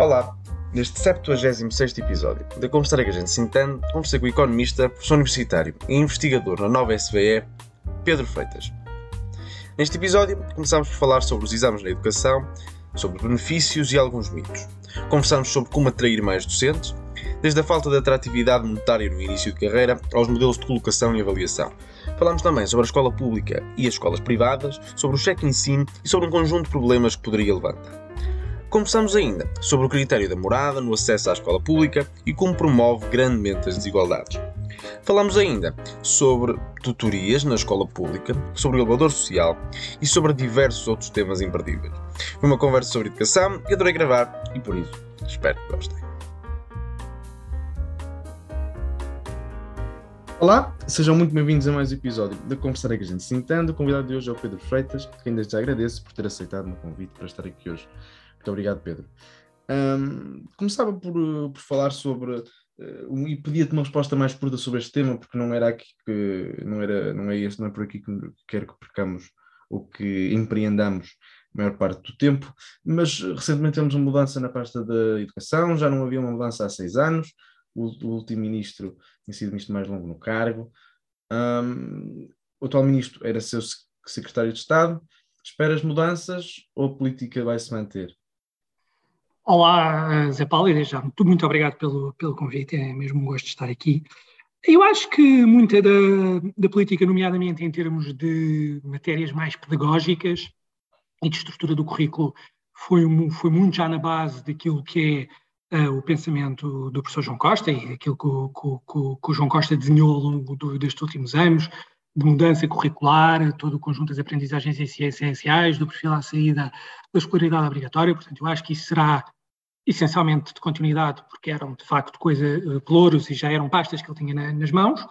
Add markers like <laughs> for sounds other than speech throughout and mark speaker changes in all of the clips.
Speaker 1: Olá, neste 76 episódio da Conversar que a gente entende, conversei com o economista, professor universitário e investigador na nova SVE, Pedro Freitas. Neste episódio, começámos por falar sobre os exames na educação, sobre benefícios e alguns mitos. Conversámos sobre como atrair mais docentes, desde a falta de atratividade monetária no início de carreira aos modelos de colocação e avaliação. Falámos também sobre a escola pública e as escolas privadas, sobre o cheque ensino e sobre um conjunto de problemas que poderia levantar. Conversamos ainda sobre o critério da morada no acesso à escola pública e como promove grandemente as desigualdades. Falamos ainda sobre tutorias na escola pública, sobre o elevador social e sobre diversos outros temas imperdíveis. Foi uma conversa sobre educação e adorei gravar e por isso espero que gostem. Olá, sejam muito bem-vindos a mais um episódio da Conversar que a gente se entende. O convidado de hoje é o Pedro Freitas, que ainda já agradeço por ter aceitado o meu convite para estar aqui hoje. Muito obrigado, Pedro. Um, começava por, por falar sobre uh, e pedia-te uma resposta mais curta sobre este tema, porque não era aqui que não era, não é este, não é por aqui que quero que percamos ou que empreendamos a maior parte do tempo, mas recentemente temos uma mudança na pasta da educação, já não havia uma mudança há seis anos, o, o último ministro tem sido ministro mais longo no cargo, um, o atual ministro era seu secretário de Estado, esperas mudanças ou a política vai se manter?
Speaker 2: Olá, Zé Paulo, e desde já muito, muito obrigado pelo, pelo convite, é mesmo um gosto de estar aqui. Eu acho que muita da, da política, nomeadamente em termos de matérias mais pedagógicas e de estrutura do currículo, foi, foi muito já na base daquilo que é uh, o pensamento do professor João Costa e aquilo que o, que, que o João Costa desenhou ao longo do, destes últimos anos, de mudança curricular, todo o conjunto das aprendizagens essenciais, do perfil à saída da escolaridade obrigatória. Portanto, eu acho que isso será essencialmente de continuidade, porque eram de facto coisa, pelouros e já eram pastas que ele tinha na, nas mãos.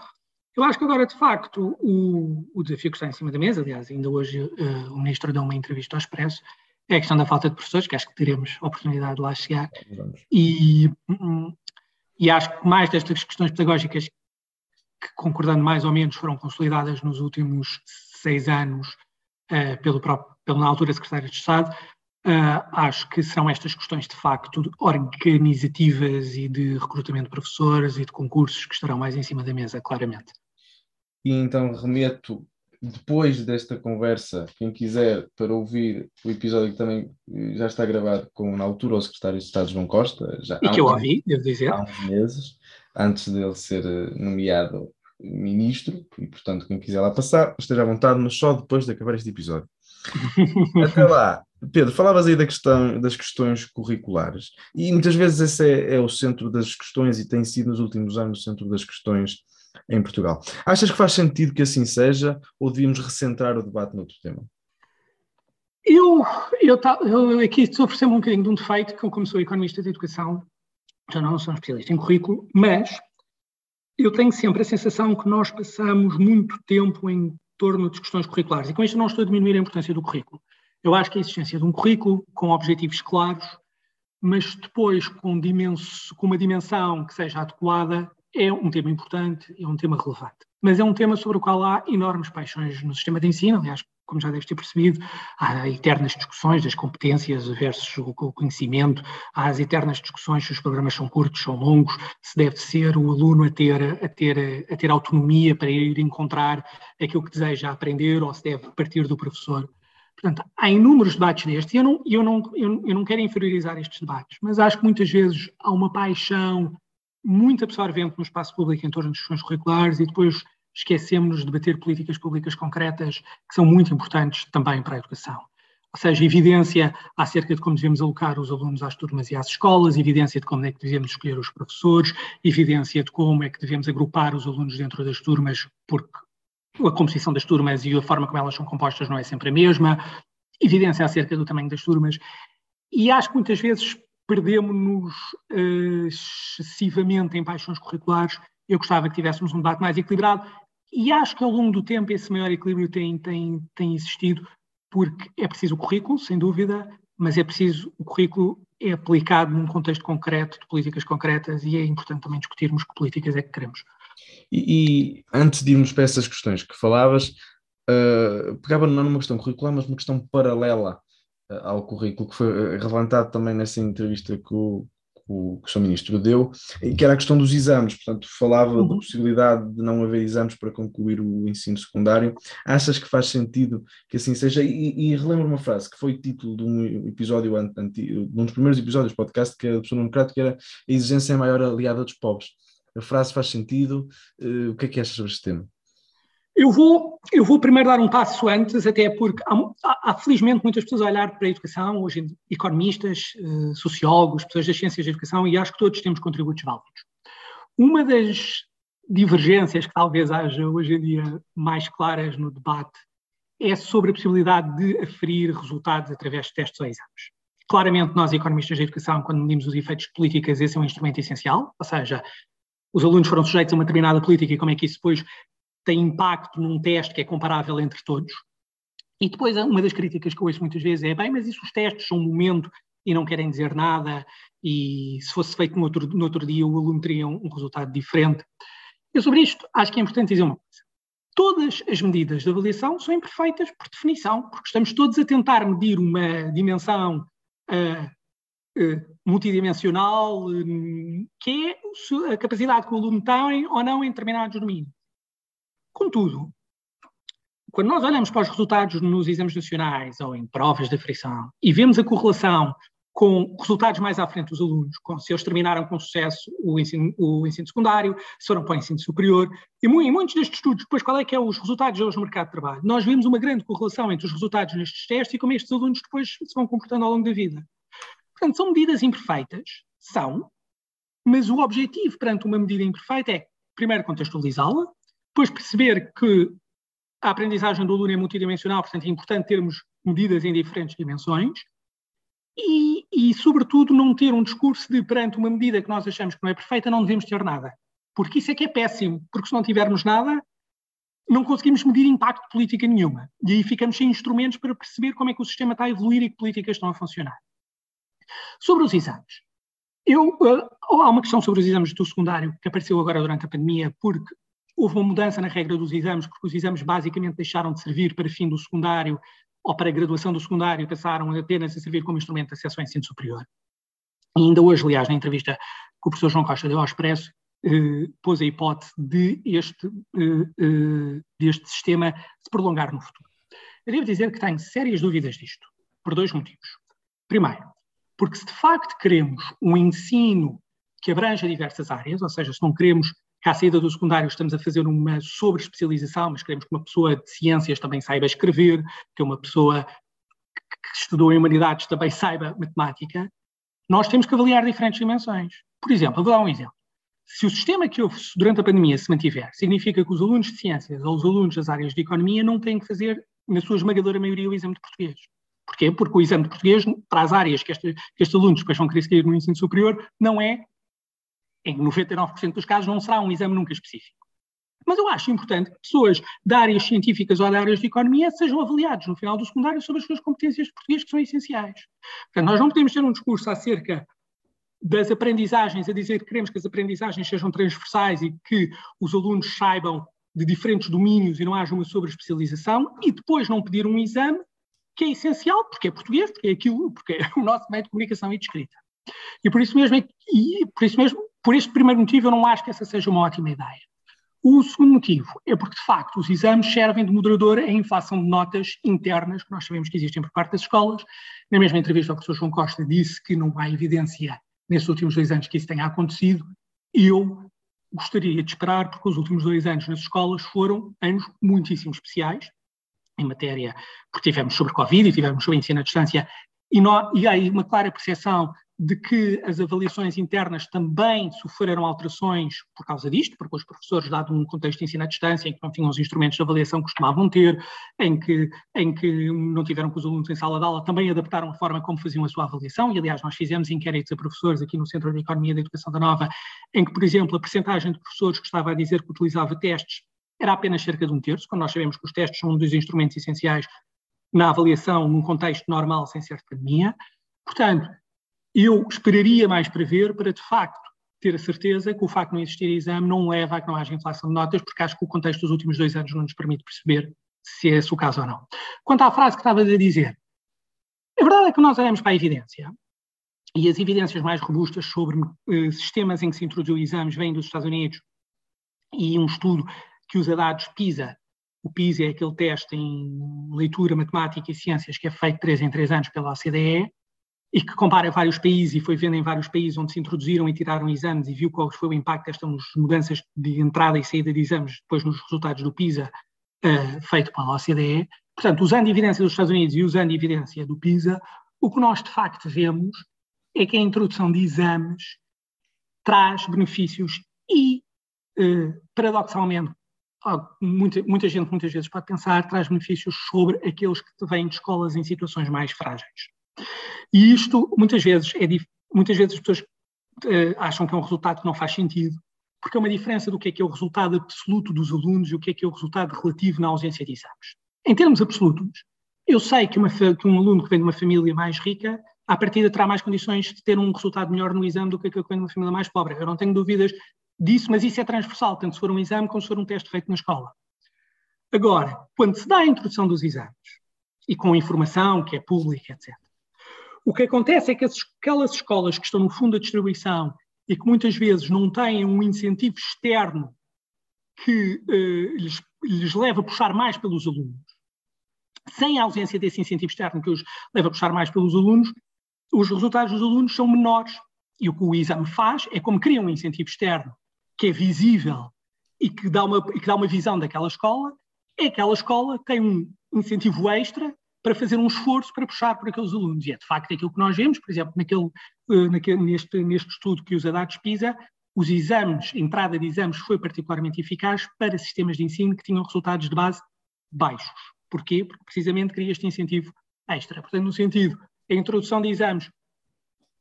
Speaker 2: Eu acho que agora, de facto, o, o, desafio que está em cima da mesa, aliás, ainda hoje uh, o Ministro deu uma entrevista ao Expresso, é a questão da falta de professores, que acho que teremos a oportunidade de lá chegar. E, um, e acho que mais destas questões pedagógicas, que concordando mais ou menos, foram consolidadas nos últimos seis anos uh, pelo próprio, pelo, na altura, Secretário de Estado, Uh, acho que são estas questões de facto organizativas e de recrutamento de professores e de concursos que estarão mais em cima da mesa, claramente.
Speaker 1: E então remeto, depois desta conversa, quem quiser para ouvir o episódio que também já está gravado com, na altura, o secretário de Estado João Costa, já
Speaker 2: e que eu ouvi, devo dizer.
Speaker 1: Há uns meses, antes dele ser eh, nomeado ministro, e portanto, quem quiser lá passar, esteja à vontade, mas só depois de acabar este episódio. <laughs> Até lá, Pedro, falavas aí da questão, das questões curriculares, e muitas vezes esse é, é, o centro das questões e tem sido nos últimos anos o centro das questões em Portugal. Achas que faz sentido que assim seja ou devíamos recentrar o debate noutro tema?
Speaker 2: Eu, eu, eu aqui estou oferecer-me um bocadinho de um defeito, que como sou economista de educação, já não sou um especialista em currículo, mas eu tenho sempre a sensação que nós passamos muito tempo em torno de questões curriculares. E com isto não estou a diminuir a importância do currículo. Eu acho que a existência de um currículo com objetivos claros, mas depois com, dimenso, com uma dimensão que seja adequada, é um tema importante, é um tema relevante. Mas é um tema sobre o qual há enormes paixões no sistema de ensino, aliás, como já deves ter percebido, há eternas discussões das competências versus o conhecimento, há as eternas discussões se os programas são curtos, são longos, se deve ser o aluno a ter, a ter, a ter autonomia para ir encontrar aquilo que deseja aprender ou se deve partir do professor. Portanto, há inúmeros debates destes e eu não, eu, não, eu, eu não quero inferiorizar estes debates, mas acho que muitas vezes há uma paixão muito absorvente no espaço público em torno das questões curriculares e depois esquecemos de debater políticas públicas concretas que são muito importantes também para a educação. Ou seja, evidência acerca de como devemos alocar os alunos às turmas e às escolas, evidência de como é que devemos escolher os professores, evidência de como é que devemos agrupar os alunos dentro das turmas, porque a composição das turmas e a forma como elas são compostas não é sempre a mesma, evidência acerca do tamanho das turmas, e acho que muitas vezes perdemos-nos uh, excessivamente em paixões curriculares. Eu gostava que tivéssemos um debate mais equilibrado e acho que ao longo do tempo esse maior equilíbrio tem, tem, tem existido, porque é preciso o currículo, sem dúvida, mas é preciso o currículo é aplicado num contexto concreto, de políticas concretas, e é importante também discutirmos que políticas é que queremos.
Speaker 1: E, e antes de irmos para essas questões que falavas, uh, pegava não numa questão curricular, mas uma questão paralela
Speaker 3: ao currículo que foi levantado também nessa entrevista que o, o, que o Sr. Ministro deu, que era a questão dos exames, portanto, falava uhum. da possibilidade de não haver exames para concluir o ensino secundário. Achas que faz sentido que assim seja? E, e relembro uma frase que foi título de um episódio, anti, de um dos primeiros episódios do podcast, que é do Pessoa Democrático, que era a exigência é a maior aliada dos pobres. A frase faz sentido. Uh, o que é que achas sobre este tema?
Speaker 2: Eu vou, eu vou primeiro dar um passo antes, até porque há, há, felizmente muitas pessoas a olhar para a educação, hoje economistas, eh, sociólogos, pessoas das ciências da educação, e acho que todos temos contributos válidos. Uma das divergências que talvez haja hoje em dia mais claras no debate é sobre a possibilidade de aferir resultados através de testes ou exames. Claramente, nós, economistas da educação, quando medimos os efeitos de políticas, esse é um instrumento essencial, ou seja, os alunos foram sujeitos a uma determinada política e como é que isso depois tem impacto num teste que é comparável entre todos. E depois, uma das críticas que eu ouço muitas vezes é: bem, mas isso os testes são um momento e não querem dizer nada, e se fosse feito no outro, no outro dia o aluno teria um, um resultado diferente. Eu, sobre isto, acho que é importante dizer uma coisa. Todas as medidas de avaliação são imperfeitas por definição, porque estamos todos a tentar medir uma dimensão uh, multidimensional, uh, que é a capacidade que o aluno tem ou não em determinados domínios. Contudo, quando nós olhamos para os resultados nos exames nacionais ou em provas de aferição e vemos a correlação com resultados mais à frente dos alunos, com se eles terminaram com sucesso o ensino, o ensino secundário, se foram para o ensino superior, e em muitos destes estudos, depois qual é que é os resultados deles no mercado de trabalho? Nós vemos uma grande correlação entre os resultados nestes testes e como estes alunos depois se vão comportando ao longo da vida. Portanto, são medidas imperfeitas, são, mas o objetivo perante uma medida imperfeita é, primeiro, contextualizá-la, depois perceber que a aprendizagem do aluno é multidimensional, portanto é importante termos medidas em diferentes dimensões e, e, sobretudo, não ter um discurso de perante uma medida que nós achamos que não é perfeita, não devemos ter nada. Porque isso é que é péssimo, porque se não tivermos nada, não conseguimos medir impacto de política nenhuma. E aí ficamos sem instrumentos para perceber como é que o sistema está a evoluir e que políticas estão a funcionar. Sobre os exames. Eu, uh, há uma questão sobre os exames do secundário que apareceu agora durante a pandemia, porque Houve uma mudança na regra dos exames, porque os exames basicamente deixaram de servir para fim do secundário ou para graduação do secundário, passaram apenas a servir como instrumento de acesso ao ensino superior. E ainda hoje, aliás, na entrevista que o professor João Costa deu ao Expresso, eh, pôs a hipótese de este, eh, eh, deste sistema se prolongar no futuro. Eu devo dizer que tenho sérias dúvidas disto, por dois motivos. Primeiro, porque se de facto queremos um ensino que abranja diversas áreas, ou seja, se não queremos que à saída do secundário estamos a fazer uma sobre-especialização, mas queremos que uma pessoa de ciências também saiba escrever, que uma pessoa que estudou em humanidades também saiba matemática, nós temos que avaliar diferentes dimensões. Por exemplo, vou dar um exemplo. Se o sistema que houve durante a pandemia se mantiver, significa que os alunos de ciências ou os alunos das áreas de economia não têm que fazer, na sua esmagadora maioria, o exame de português. Porquê? Porque o exame de português, para as áreas que, este, que estes alunos depois vão querer seguir no ensino superior, não é em 99% dos casos não será um exame nunca específico. Mas eu acho importante que pessoas de áreas científicas ou de áreas de economia sejam avaliados no final do secundário sobre as suas competências de português, que são essenciais. Portanto, nós não podemos ter um discurso acerca das aprendizagens, a dizer que queremos que as aprendizagens sejam transversais e que os alunos saibam de diferentes domínios e não haja uma sobre-especialização, e depois não pedir um exame que é essencial, porque é português, porque é aquilo, porque é o nosso método de comunicação e de escrita. E por isso mesmo, é e por isso mesmo por este primeiro motivo, eu não acho que essa seja uma ótima ideia. O segundo motivo é porque, de facto, os exames servem de moderador à inflação de notas internas que nós sabemos que existem por parte das escolas. Na mesma entrevista, o professor João Costa disse que não há evidência nesses últimos dois anos que isso tenha acontecido. Eu gostaria de esperar, porque os últimos dois anos nas escolas foram anos muitíssimo especiais, em matéria, porque tivemos sobre Covid e tivemos sobre ensino à distância, e, e há aí uma clara percepção de que as avaliações internas também sofreram alterações por causa disto, porque os professores, dado um contexto de ensino à distância, em que não tinham os instrumentos de avaliação que costumavam ter, em que, em que não tiveram com os alunos em sala de aula, também adaptaram a forma como faziam a sua avaliação, e aliás nós fizemos inquéritos a professores aqui no Centro de Economia da Educação da Nova, em que, por exemplo, a percentagem de professores que estava a dizer que utilizava testes era apenas cerca de um terço, quando nós sabemos que os testes são um dos instrumentos essenciais na avaliação num contexto normal, sem ser de pandemia. Portanto, eu esperaria mais para ver, para de facto ter a certeza que o facto de não existir exame não leva a que não haja inflação de notas, porque acho que o contexto dos últimos dois anos não nos permite perceber se é esse o caso ou não. Quanto à frase que estava a dizer, A verdade é que nós olhamos para a evidência e as evidências mais robustas sobre uh, sistemas em que se introduziu exames vêm dos Estados Unidos e um estudo que usa dados PISA. O PISA é aquele teste em leitura, matemática e ciências que é feito três em três anos pela OCDE e que compara vários países e foi vendo em vários países onde se introduziram e tiraram exames e viu qual foi o impacto destas mudanças de entrada e saída de exames depois nos resultados do PISA uh, feito pela OCDE. Portanto, usando evidência dos Estados Unidos e usando evidência do PISA, o que nós de facto vemos é que a introdução de exames traz benefícios e, uh, paradoxalmente, muita, muita gente muitas vezes pode pensar, traz benefícios sobre aqueles que vêm de escolas em situações mais frágeis. E isto, muitas vezes, é muitas vezes as pessoas uh, acham que é um resultado que não faz sentido, porque é uma diferença do que é que é o resultado absoluto dos alunos e o que é que é o resultado relativo na ausência de exames. Em termos absolutos, eu sei que, uma, que um aluno que vem de uma família mais rica, à partida terá mais condições de ter um resultado melhor no exame do que aquele que vem de uma família mais pobre. Eu não tenho dúvidas disso, mas isso é transversal, tanto se for um exame como se for um teste feito na escola. Agora, quando se dá a introdução dos exames, e com informação que é pública, etc., o que acontece é que aquelas escolas que estão no fundo da distribuição e que muitas vezes não têm um incentivo externo que eh, lhes, lhes leva a puxar mais pelos alunos, sem a ausência desse incentivo externo que os leva a puxar mais pelos alunos, os resultados dos alunos são menores. E o que o exame faz é como cria um incentivo externo que é visível e que dá uma, que dá uma visão daquela escola, é aquela escola tem um incentivo extra para fazer um esforço para puxar por aqueles alunos. E é de facto aquilo que nós vemos, por exemplo, naquele, uh, naquele, neste, neste estudo que usa dados PISA, os exames, a entrada de exames foi particularmente eficaz para sistemas de ensino que tinham resultados de base baixos. Porquê? Porque precisamente cria este incentivo extra. Portanto, no sentido, a introdução de exames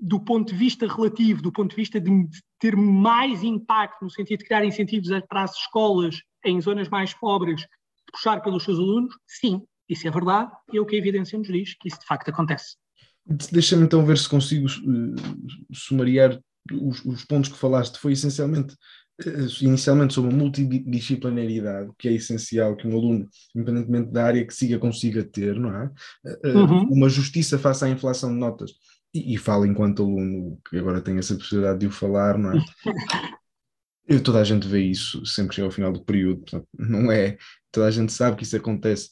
Speaker 2: do ponto de vista relativo, do ponto de vista de ter mais impacto, no sentido de criar incentivos para as escolas em zonas mais pobres, de puxar pelos seus alunos, sim, isso é verdade e é o que a evidência nos diz que isso de facto acontece.
Speaker 1: Deixa-me então ver se consigo uh, sumariar os, os, pontos que falaste. Foi essencialmente, uh, inicialmente, sobre a multidisciplinaridade, que é essencial que um aluno, independentemente da área que siga, consiga ter, não é? Uh, uhum. Uma justiça face à inflação de notas. E, e falo enquanto aluno, que agora tenho essa possibilidade de o falar, não é? <laughs> Eu, toda a gente vê isso sempre que chega ao final do período, portanto, não é? Toda a gente sabe que isso acontece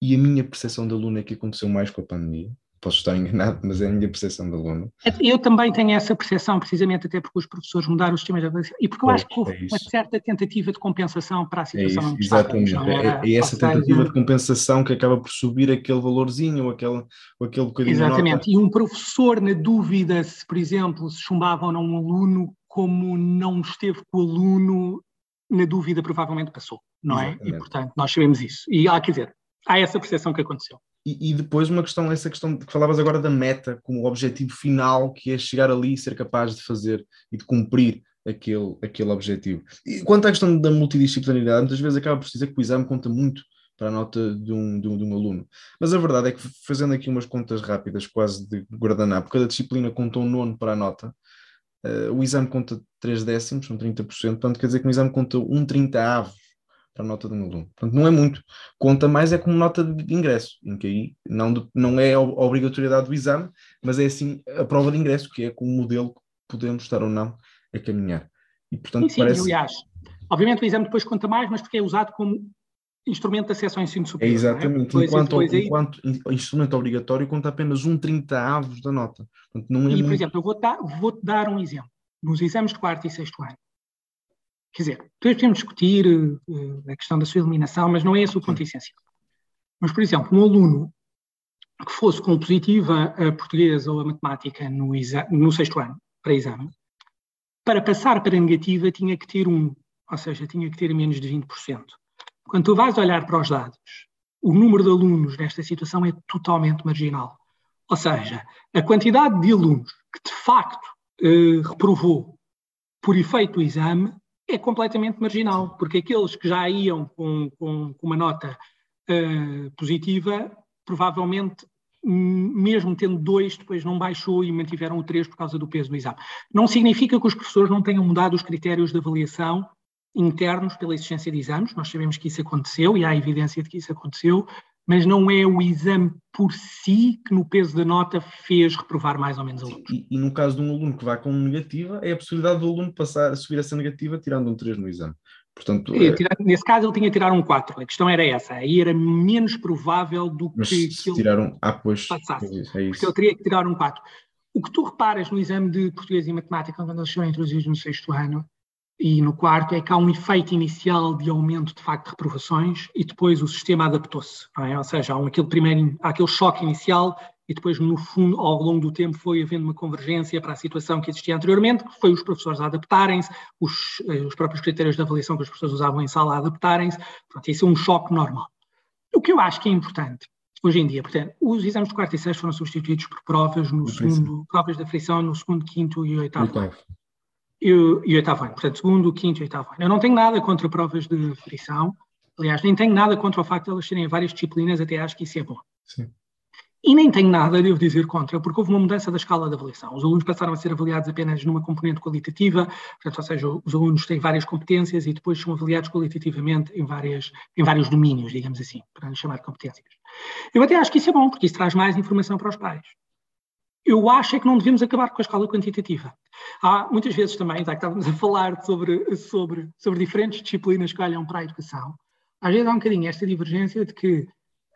Speaker 1: e a minha percepção de aluno é que aconteceu mais com a pandemia. Posso estar <laughs> enganado, mas é a minha percepção de aluno.
Speaker 2: Eu também tenho essa percepção, precisamente até porque os professores mudaram os sistemas de avaliação e porque eu pois, acho que houve é uma certa tentativa de compensação para a situação.
Speaker 1: É isso, exatamente, é, é, essa tentativa de compensação que acaba por subir aquele valorzinho ou aquele, ou aquele bocadinho
Speaker 2: Exatamente, e um professor na dúvida se, por exemplo, se chumbava ou não um aluno, como não esteve com o aluno, na dúvida provavelmente passou, não é? Exatamente. E portanto nós sabemos isso. E, ah, quer dizer, há essa percepção que aconteceu.
Speaker 1: E, e, depois uma questão, essa questão que falavas agora da meta, como objetivo final, que é chegar ali e ser capaz de fazer e de cumprir aquele, aquele objetivo. E quanto à questão da multidisciplinaridade, muitas vezes acaba por dizer que o exame conta muito para a nota de um, de um, de um aluno. Mas a verdade é que, fazendo aqui umas contas rápidas, quase de guardanapo, cada disciplina conta um nono para a nota, uh, o exame conta 3 décimos, são 30%, portanto quer dizer que o exame conta um 30 avos a nota de um aluno. Portanto, não é muito. Conta mais é como nota de ingresso, em que aí não, de, não é a obrigatoriedade do exame, mas é assim a prova de ingresso, que é com o modelo que podemos estar ou não a caminhar.
Speaker 2: E, portanto, sim, parece... aliás, obviamente o exame depois conta mais, mas porque é usado como instrumento de acesso ao ensino superior.
Speaker 1: É exatamente, é? enquanto, enquanto aí... instrumento obrigatório conta apenas um 30 avos da nota. Portanto, não é
Speaker 2: e,
Speaker 1: muito...
Speaker 2: por exemplo, eu vou-te dar, vou dar um exemplo. Nos exames de quarto e sexto ano, Quer dizer, depois podemos discutir uh, a questão da sua eliminação, mas não é esse o ponto essencial. Mas, por exemplo, um aluno que fosse com positiva a português ou a matemática no, no sexto ano, para exame, para passar para negativa tinha que ter um, ou seja, tinha que ter menos de 20%. Quando tu vais olhar para os dados, o número de alunos nesta situação é totalmente marginal. Ou seja, a quantidade de alunos que de facto eh, reprovou por efeito do exame é completamente marginal, porque aqueles que já iam com, com, com uma nota uh, positiva, provavelmente, mesmo tendo dois, depois não baixou e mantiveram o três por causa do peso do exame. Não significa que os professores não tenham mudado os critérios de avaliação internos pela existência de exames, nós sabemos que isso aconteceu e há evidência de que isso aconteceu, mas não é o exame por si que no peso da nota fez reprovar mais ou menos alunos.
Speaker 1: E, e no caso de um aluno que vai com negativa, é a possibilidade do aluno passar a subir essa negativa tirando um 3 no exame. Portanto,
Speaker 2: é... Nesse caso ele tinha que tirar um 4, a questão era essa, aí era menos provável do que,
Speaker 1: se que ele ah, pois,
Speaker 2: passasse,
Speaker 1: é isso, é isso.
Speaker 2: porque ele teria que tirar um 4. O que tu reparas no exame de português e matemática, quando eles são introduzidos no sexto ano, e no quarto é que há um efeito inicial de aumento de facto de reprovações e depois o sistema adaptou-se, é? ou seja, há um, aquele primeiro, há aquele choque inicial e depois no fundo ao longo do tempo foi havendo uma convergência para a situação que existia anteriormente, que foi os professores adaptarem-se, os, eh, os, próprios critérios de avaliação que os professores usavam em sala adaptarem-se, pronto, isso é um choque normal. O que eu acho que é importante hoje em dia, portanto, os exames de quarto e sexto foram substituídos por provas no segundo, provas da frição no segundo, quinto e oitavo. oitavo e o, e o oitavo ano. Portanto, segundo, quinto e oitavo ano. Eu não tenho nada contra provas de frição, aliás, nem tenho nada contra o facto de elas serem várias disciplinas, até acho que isso é bom.
Speaker 1: Sim.
Speaker 2: E nem tenho nada, devo dizer, contra, porque houve uma mudança da escala de avaliação. Os alunos passaram a ser avaliados apenas numa componente qualitativa, portanto, ou seja, os alunos têm várias competências e depois são avaliados qualitativamente em, várias, em vários domínios, digamos assim, para chamar de competências. Eu até acho que isso é bom, porque isso traz mais informação para os pais eu acho é que não devemos acabar com a escala quantitativa. Há muitas vezes também, já que estávamos a falar sobre, sobre, sobre diferentes disciplinas que olham para a educação, às vezes há um bocadinho esta divergência de que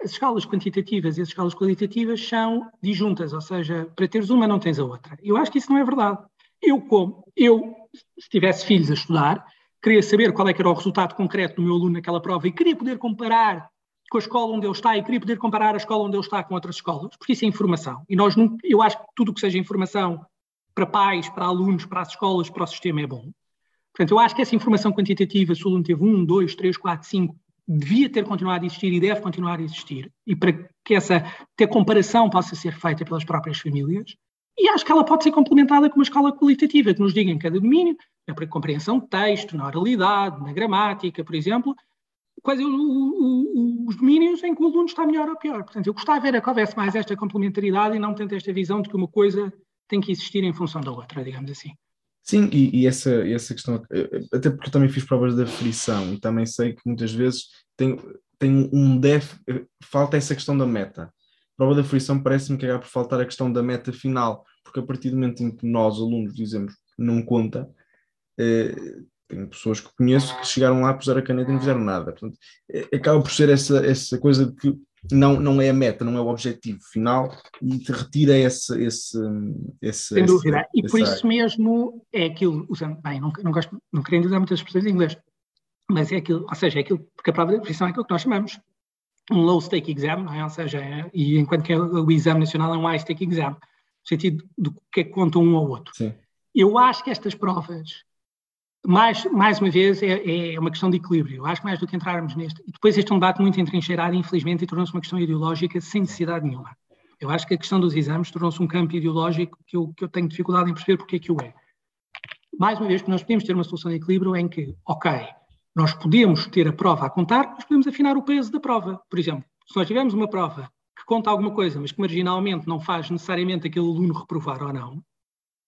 Speaker 2: as escalas quantitativas e as escalas qualitativas são disjuntas, ou seja, para teres uma não tens a outra. Eu acho que isso não é verdade. Eu, como eu, se tivesse filhos a estudar, queria saber qual é que era o resultado concreto do meu aluno naquela prova e queria poder comparar com a escola onde ele está e queria poder comparar a escola onde ele está com outras escolas, porque isso é informação. E nós, eu acho que tudo o que seja informação para pais, para alunos, para as escolas, para o sistema é bom. Portanto, eu acho que essa informação quantitativa, se o aluno teve um, dois, três, quatro, cinco, devia ter continuado a existir e deve continuar a existir, e para que essa ter comparação possa ser feita pelas próprias famílias. E acho que ela pode ser complementada com uma escola qualitativa que nos diga em cada domínio, na compreensão de texto, na oralidade, na gramática, por exemplo, quais os domínios em que o aluno está melhor ou pior. Portanto, eu gostava era que houvesse mais esta complementaridade e não tanto esta visão de que uma coisa tem que existir em função da outra, digamos assim.
Speaker 1: Sim, e, e essa, essa questão, até porque eu também fiz provas de aflição e também sei que muitas vezes tem, tem um def, falta essa questão da meta. Prova de aflição parece-me que acaba por faltar a questão da meta final, porque a partir do momento em que nós, alunos, dizemos não conta, eh, tenho pessoas que conheço que chegaram lá, puseram a caneta e não fizeram nada. Portanto, é, acaba por ser essa, essa coisa de que não, não é a meta, não é o objetivo final e te retira esse. esse, esse
Speaker 2: Sem dúvida. Esse, e por isso mesmo é aquilo, usando, bem, não, não, gosto, não querendo usar muitas expressões em inglês, mas é aquilo, ou seja, é aquilo, porque a prova de definição é aquilo que nós chamamos um low stake exam, não é? ou seja, é, e enquanto que o exame nacional é um high stake exam, no sentido do que é que conta um ou outro.
Speaker 1: Sim.
Speaker 2: Eu acho que estas provas mais, mais uma vez, é, é, uma questão de equilíbrio. Acho que mais do que entrarmos neste. E depois, este é um debate muito entrincheirado, infelizmente, e tornou-se uma questão ideológica sem necessidade nenhuma. Eu acho que a questão dos exames tornou-se um campo ideológico que eu, que eu tenho dificuldade em perceber porque é que o é. Mais uma vez, que nós podemos ter uma solução de equilíbrio em que, ok, nós podemos ter a prova a contar, mas podemos afinar o peso da prova. Por exemplo, se nós tivermos uma prova que conta alguma coisa, mas que marginalmente não faz necessariamente aquele aluno reprovar ou não,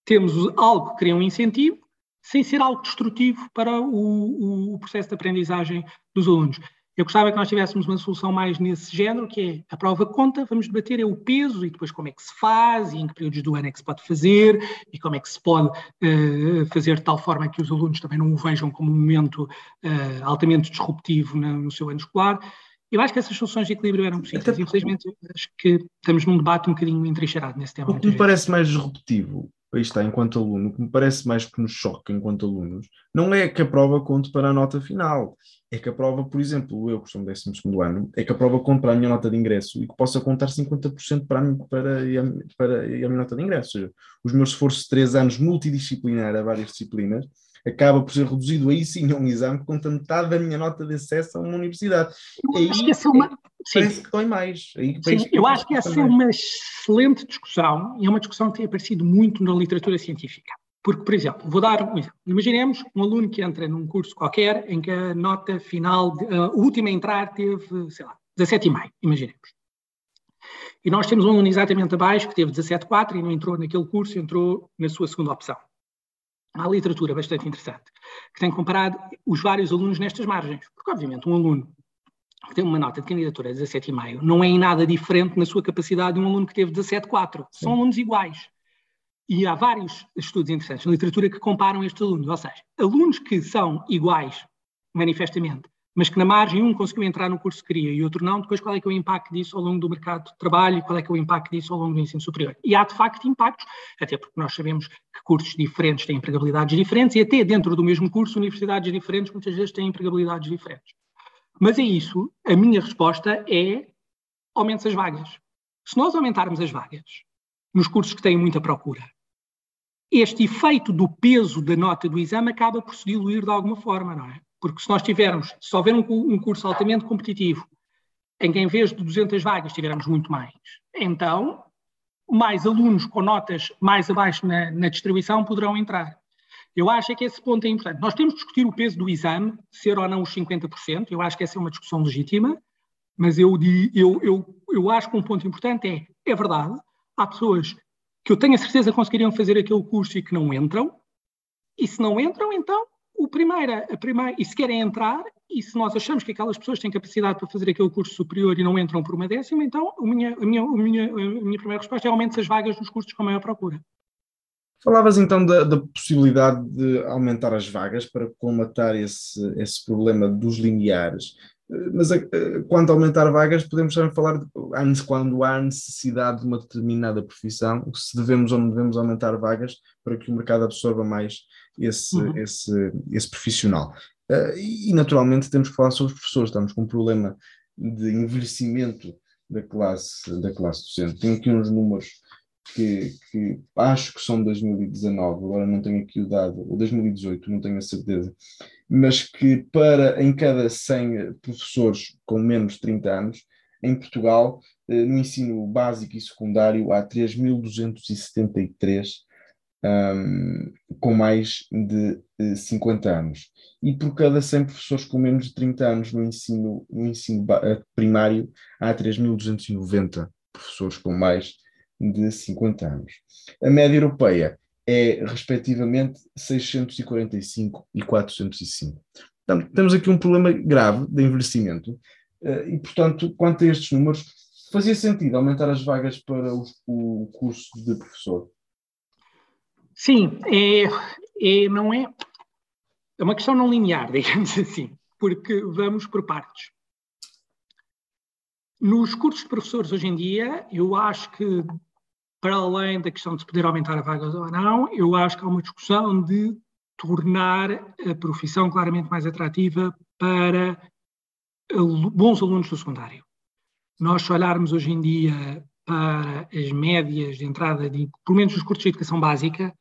Speaker 2: temos algo que cria um incentivo sem ser algo destrutivo para o, o, processo de aprendizagem dos alunos. Eu gostava que nós tivéssemos uma solução mais nesse género, que é a prova conta, vamos debater é o peso e depois como é que se faz e em que períodos do ano é que se pode fazer e como é que se pode uh, fazer de tal forma que os alunos também não o vejam como um momento uh, altamente disruptivo no, no seu ano escolar. Eu acho que essas soluções de equilíbrio eram possíveis. Até... Infelizmente, acho que estamos num debate um bocadinho entrincheirado nesse tema.
Speaker 1: O que me parece mais disruptivo aí está, enquanto aluno, o que me parece mais que nos choca enquanto alunos, não é que a prova conte para a nota final, é que a prova, por exemplo, eu que estou no 12 ano, é que a prova conte para a minha nota de ingresso e que possa contar 50% para, a, para, para, para a minha nota de ingresso. Ou seja, os meus esforços de 3 anos multidisciplinar a várias disciplinas acaba por ser reduzido aí sim a um exame que conta metade da minha nota de acesso a uma universidade.
Speaker 2: Eu aí, acho que essa é uma...
Speaker 1: Parece que dói mais. Aí,
Speaker 2: sim, eu acho que essa é uma excelente discussão e é uma discussão que tem aparecido muito na literatura científica. Porque, por exemplo, vou dar um exemplo. Imaginemos um aluno que entra num curso qualquer em que a nota final, a última a entrar teve, sei lá, 17,5, imaginemos. E nós temos um aluno exatamente abaixo que teve 17,4 e não entrou naquele curso, entrou na sua segunda opção há literatura bastante interessante que tem comparado os vários alunos nestas margens. Porque, obviamente, um aluno que tem uma nota de candidatura de 17,5 não é em nada diferente na sua capacidade de um aluno que teve 17,4. São alunos iguais. E há vários estudos interessantes na literatura que comparam estes alunos. Ou seja, alunos que são iguais, manifestamente, mas que na margem um conseguiu entrar no curso que queria e outro não, depois qual é que é o impacto disso ao longo do mercado de trabalho qual é que é o impacto disso ao longo do ensino superior. E há de facto impactos, até porque nós sabemos que cursos diferentes têm empregabilidades diferentes e até dentro do mesmo curso, universidades diferentes muitas vezes têm empregabilidades diferentes. Mas é isso, a minha resposta é aumente as vagas. Se nós aumentarmos as vagas nos cursos que têm muita procura, este efeito do peso da nota do exame acaba por se diluir de alguma forma, não é? Porque se nós tivermos, se houver um, um curso altamente competitivo, em que em vez de 200 vagas tivermos muito mais, então mais alunos com notas mais abaixo na, na distribuição poderão entrar. Eu acho que esse ponto é importante. Nós temos de discutir o peso do exame, ser ou não os 50%, eu acho que essa é uma discussão legítima, mas eu, eu, eu, eu acho que um ponto importante é, é verdade, há pessoas que eu tenho a certeza conseguiriam fazer aquele curso e que não entram, e se não entram, então o primeira, a primeira, e se querem entrar, e se nós achamos que aquelas pessoas têm capacidade para fazer aquele curso superior e não entram por uma décima, então a minha, a minha, a minha, a minha primeira resposta é aumente as vagas nos cursos com maior procura.
Speaker 1: Falavas então da, da, possibilidade de aumentar as vagas para colmatar esse, esse problema dos lineares. Mas eh, quanto a aumentar vagas, podemos também falar de quando há necessidade de uma determinada profissão, se devemos ou não devemos aumentar vagas para que o mercado absorva mais esse, uhum. esse, esse profissional. Uh, e, naturalmente, temos que falar sobre os professores. Estamos com um problema de envelhecimento da classe, da classe docente. Tenho aqui uns números que, que acho que são de 2019, agora não tenho aqui o dado, ou 2018, não tenho a certeza, mas que para em cada 100 professores com menos de 30 anos, em Portugal, eh, no ensino básico e secundário, há 3.273 um, com mais de 50 eh, anos. E por cada 100 professores com menos de 30 anos no ensino, no ensino eh, primário, há 3.290 professores com mais de 50 anos. A média europeia é, respectivamente, 645 e 405. Portanto, temos aqui um problema grave de envelhecimento eh, e, portanto, quanto a estes números, fazia sentido aumentar as vagas para o curso de professor?
Speaker 2: Sim, é, é, não é, é uma questão não linear, <laughs> digamos assim, porque vamos por partes. Nos cursos de professores hoje em dia, eu acho que, para além da questão de se poder aumentar a vaga ou não, eu acho que há uma discussão de tornar a profissão claramente mais atrativa para bons alunos do secundário. Nós, se olharmos hoje em dia para as médias de entrada, de, pelo menos nos cursos de educação básica,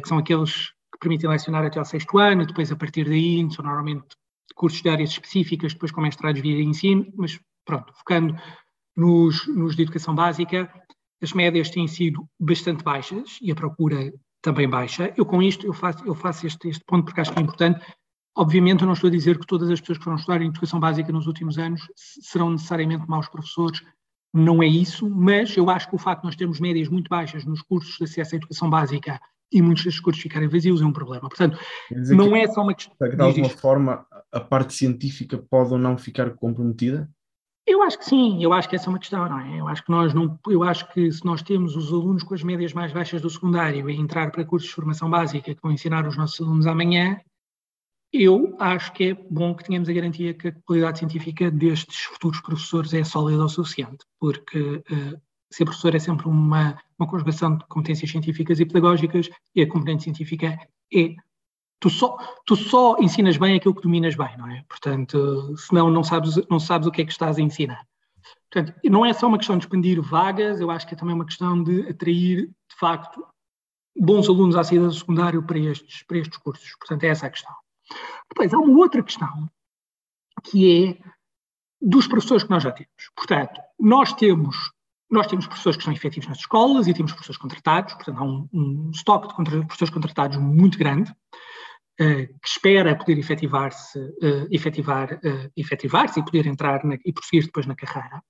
Speaker 2: que são aqueles que permitem lecionar até ao sexto ano, depois a partir daí são normalmente cursos de áreas específicas, depois com mestrados via ensino, mas pronto, focando nos, nos de educação básica, as médias têm sido bastante baixas e a procura também baixa. Eu com isto, eu faço, eu faço este, este ponto porque acho que é importante. Obviamente eu não estou a dizer que todas as pessoas que foram estudar em educação básica nos últimos anos serão necessariamente maus professores, não é isso, mas eu acho que o facto de nós termos médias muito baixas nos cursos de acesso à educação básica e muitos destes cursos ficarem vazios é um problema. Portanto, não que, é só uma questão.
Speaker 1: De alguma forma a parte científica pode ou não ficar comprometida?
Speaker 2: Eu acho que sim, eu acho que essa é uma questão, não é? Eu acho que nós não, eu acho que se nós temos os alunos com as médias mais baixas do secundário a entrar para cursos de formação básica que vão ensinar os nossos alunos amanhã, eu acho que é bom que tenhamos a garantia que a qualidade científica destes futuros professores é sólida o suficiente, porque uh, ser professor é sempre uma, uma conjugação de competências científicas e pedagógicas e a componente científica é tu só, tu só ensinas bem aquilo que dominas bem, não é? Portanto, senão não sabes, não sabes o que é que estás a ensinar. Portanto, não é só uma questão de expandir vagas, eu acho que é também uma questão de atrair, de facto, bons alunos à saída do secundário para estes, para estes cursos. Portanto, é essa a questão. Depois, há uma outra questão, que é dos professores que nós já temos. Portanto, nós temos nós temos professores que são efetivos nas escolas e temos professores contratados, portanto há um, um estoque de professores contratados muito grande, uh, que espera poder efetivar-se, uh, efetivar, uh, efetivar-se e poder entrar na, e prosseguir depois na carreira.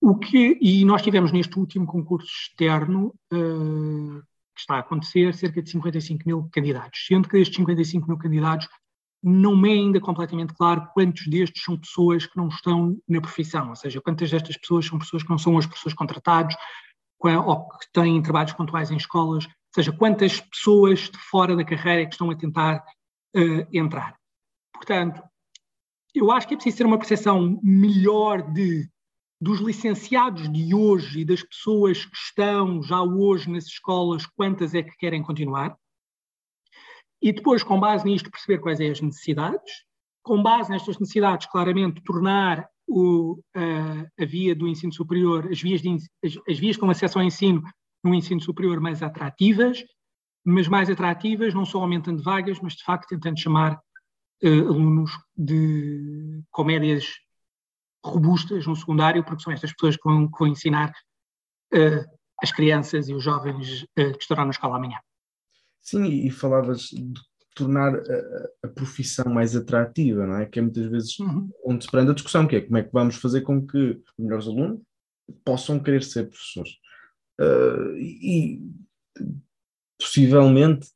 Speaker 2: O que, e nós tivemos neste último concurso externo, que está a acontecer, cerca de 55 mil candidatos, sendo que destes 55 mil candidatos, não é ainda completamente claro quantos destes são pessoas que não estão na profissão, ou seja, quantas destas pessoas são pessoas que não são as pessoas contratados ou que têm trabalhos pontuais em escolas, ou seja, quantas pessoas de fora da carreira é que estão a tentar uh, entrar. Portanto, eu acho que é preciso ter uma percepção melhor de dos licenciados de hoje e das pessoas que estão já hoje nas escolas, quantas é que querem continuar? E depois, com base nisto, perceber quais são as necessidades. Com base nestas necessidades, claramente, tornar o, a, a, via do ensino superior, as vias, de, as, as vias com acesso ao ensino no ensino superior mais atrativas, mas mais atrativas não só aumentando vagas, mas de facto tentando chamar uh, alunos de, com médias robustas no secundário, porque são estas pessoas que vão, que vão ensinar uh, as crianças e os jovens uh, que estarão na escola amanhã.
Speaker 1: Sim, e falavas de tornar a, a, profissão mais atrativa, não é? Que é muitas vezes uhum. onde se prende a discussão, que é como é que vamos fazer com que os melhores alunos possam querer ser professores. Uh, e possivelmente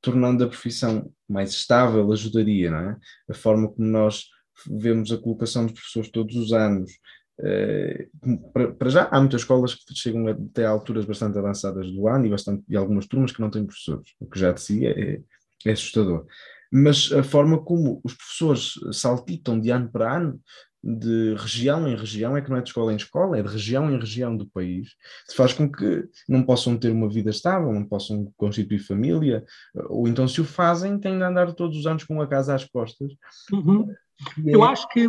Speaker 1: tornando a profissão mais estável ajudaria, não é? A forma como nós vemos a colocação dos professores todos os anos. Uh, para, para, já, há muitas escolas que chegam até a alturas bastante avançadas do ano e, bastante, e algumas turmas que não têm professores, o que já de si é, é assustador. Mas a forma como os professores saltitam de ano para ano, de região em região, é que não é de escola em escola, é de região em região do país, faz com que não possam ter uma vida estável, não possam constituir família, ou então se o fazem, têm de andar todos os anos com a casa às costas.
Speaker 2: Uhum. Eu é... acho que.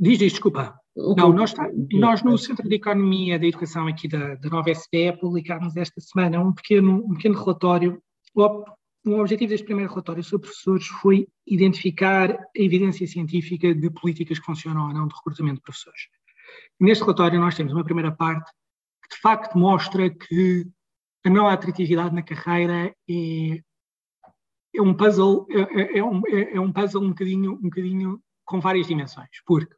Speaker 2: Diz, diz, desculpa. Não, nós, nós no Centro de Economia da Educação aqui da, da Nova SBE publicámos esta semana um pequeno, um pequeno relatório. O, objetivo deste primeiro relatório sobre professores foi identificar a evidência científica de políticas que funcionam ou não de recrutamento de professores. neste relatório nós temos uma primeira parte que de facto mostra que a não atratividade na carreira é é um puzzle, é, é, é, um, é, é, um puzzle um bocadinho, um bocadinho com várias dimensões, porque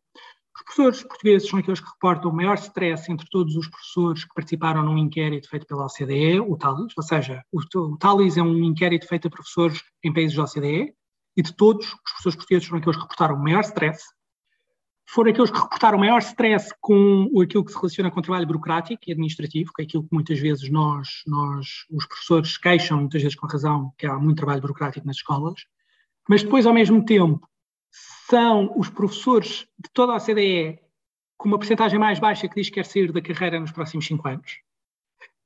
Speaker 2: os professores portugueses são aqueles que reportam o maior stress entre todos os professores que participaram num inquérito feito pela OCDE, o TALIS, ou seja, o, o TALIS é um inquérito feito a professores em países da OCDE, e de todos, os professores portugueses foram aqueles que reportaram o maior stress, foram aqueles que reportaram maior stress com aquilo que se relaciona com o trabalho burocrático e administrativo, que é aquilo que muitas vezes nós, nós, os professores, queixam, muitas vezes com razão, que há muito trabalho burocrático nas escolas, mas depois, ao mesmo tempo, são os professores de toda a CDE com uma porcentagem mais baixa que diz que quer sair da carreira nos próximos cinco anos.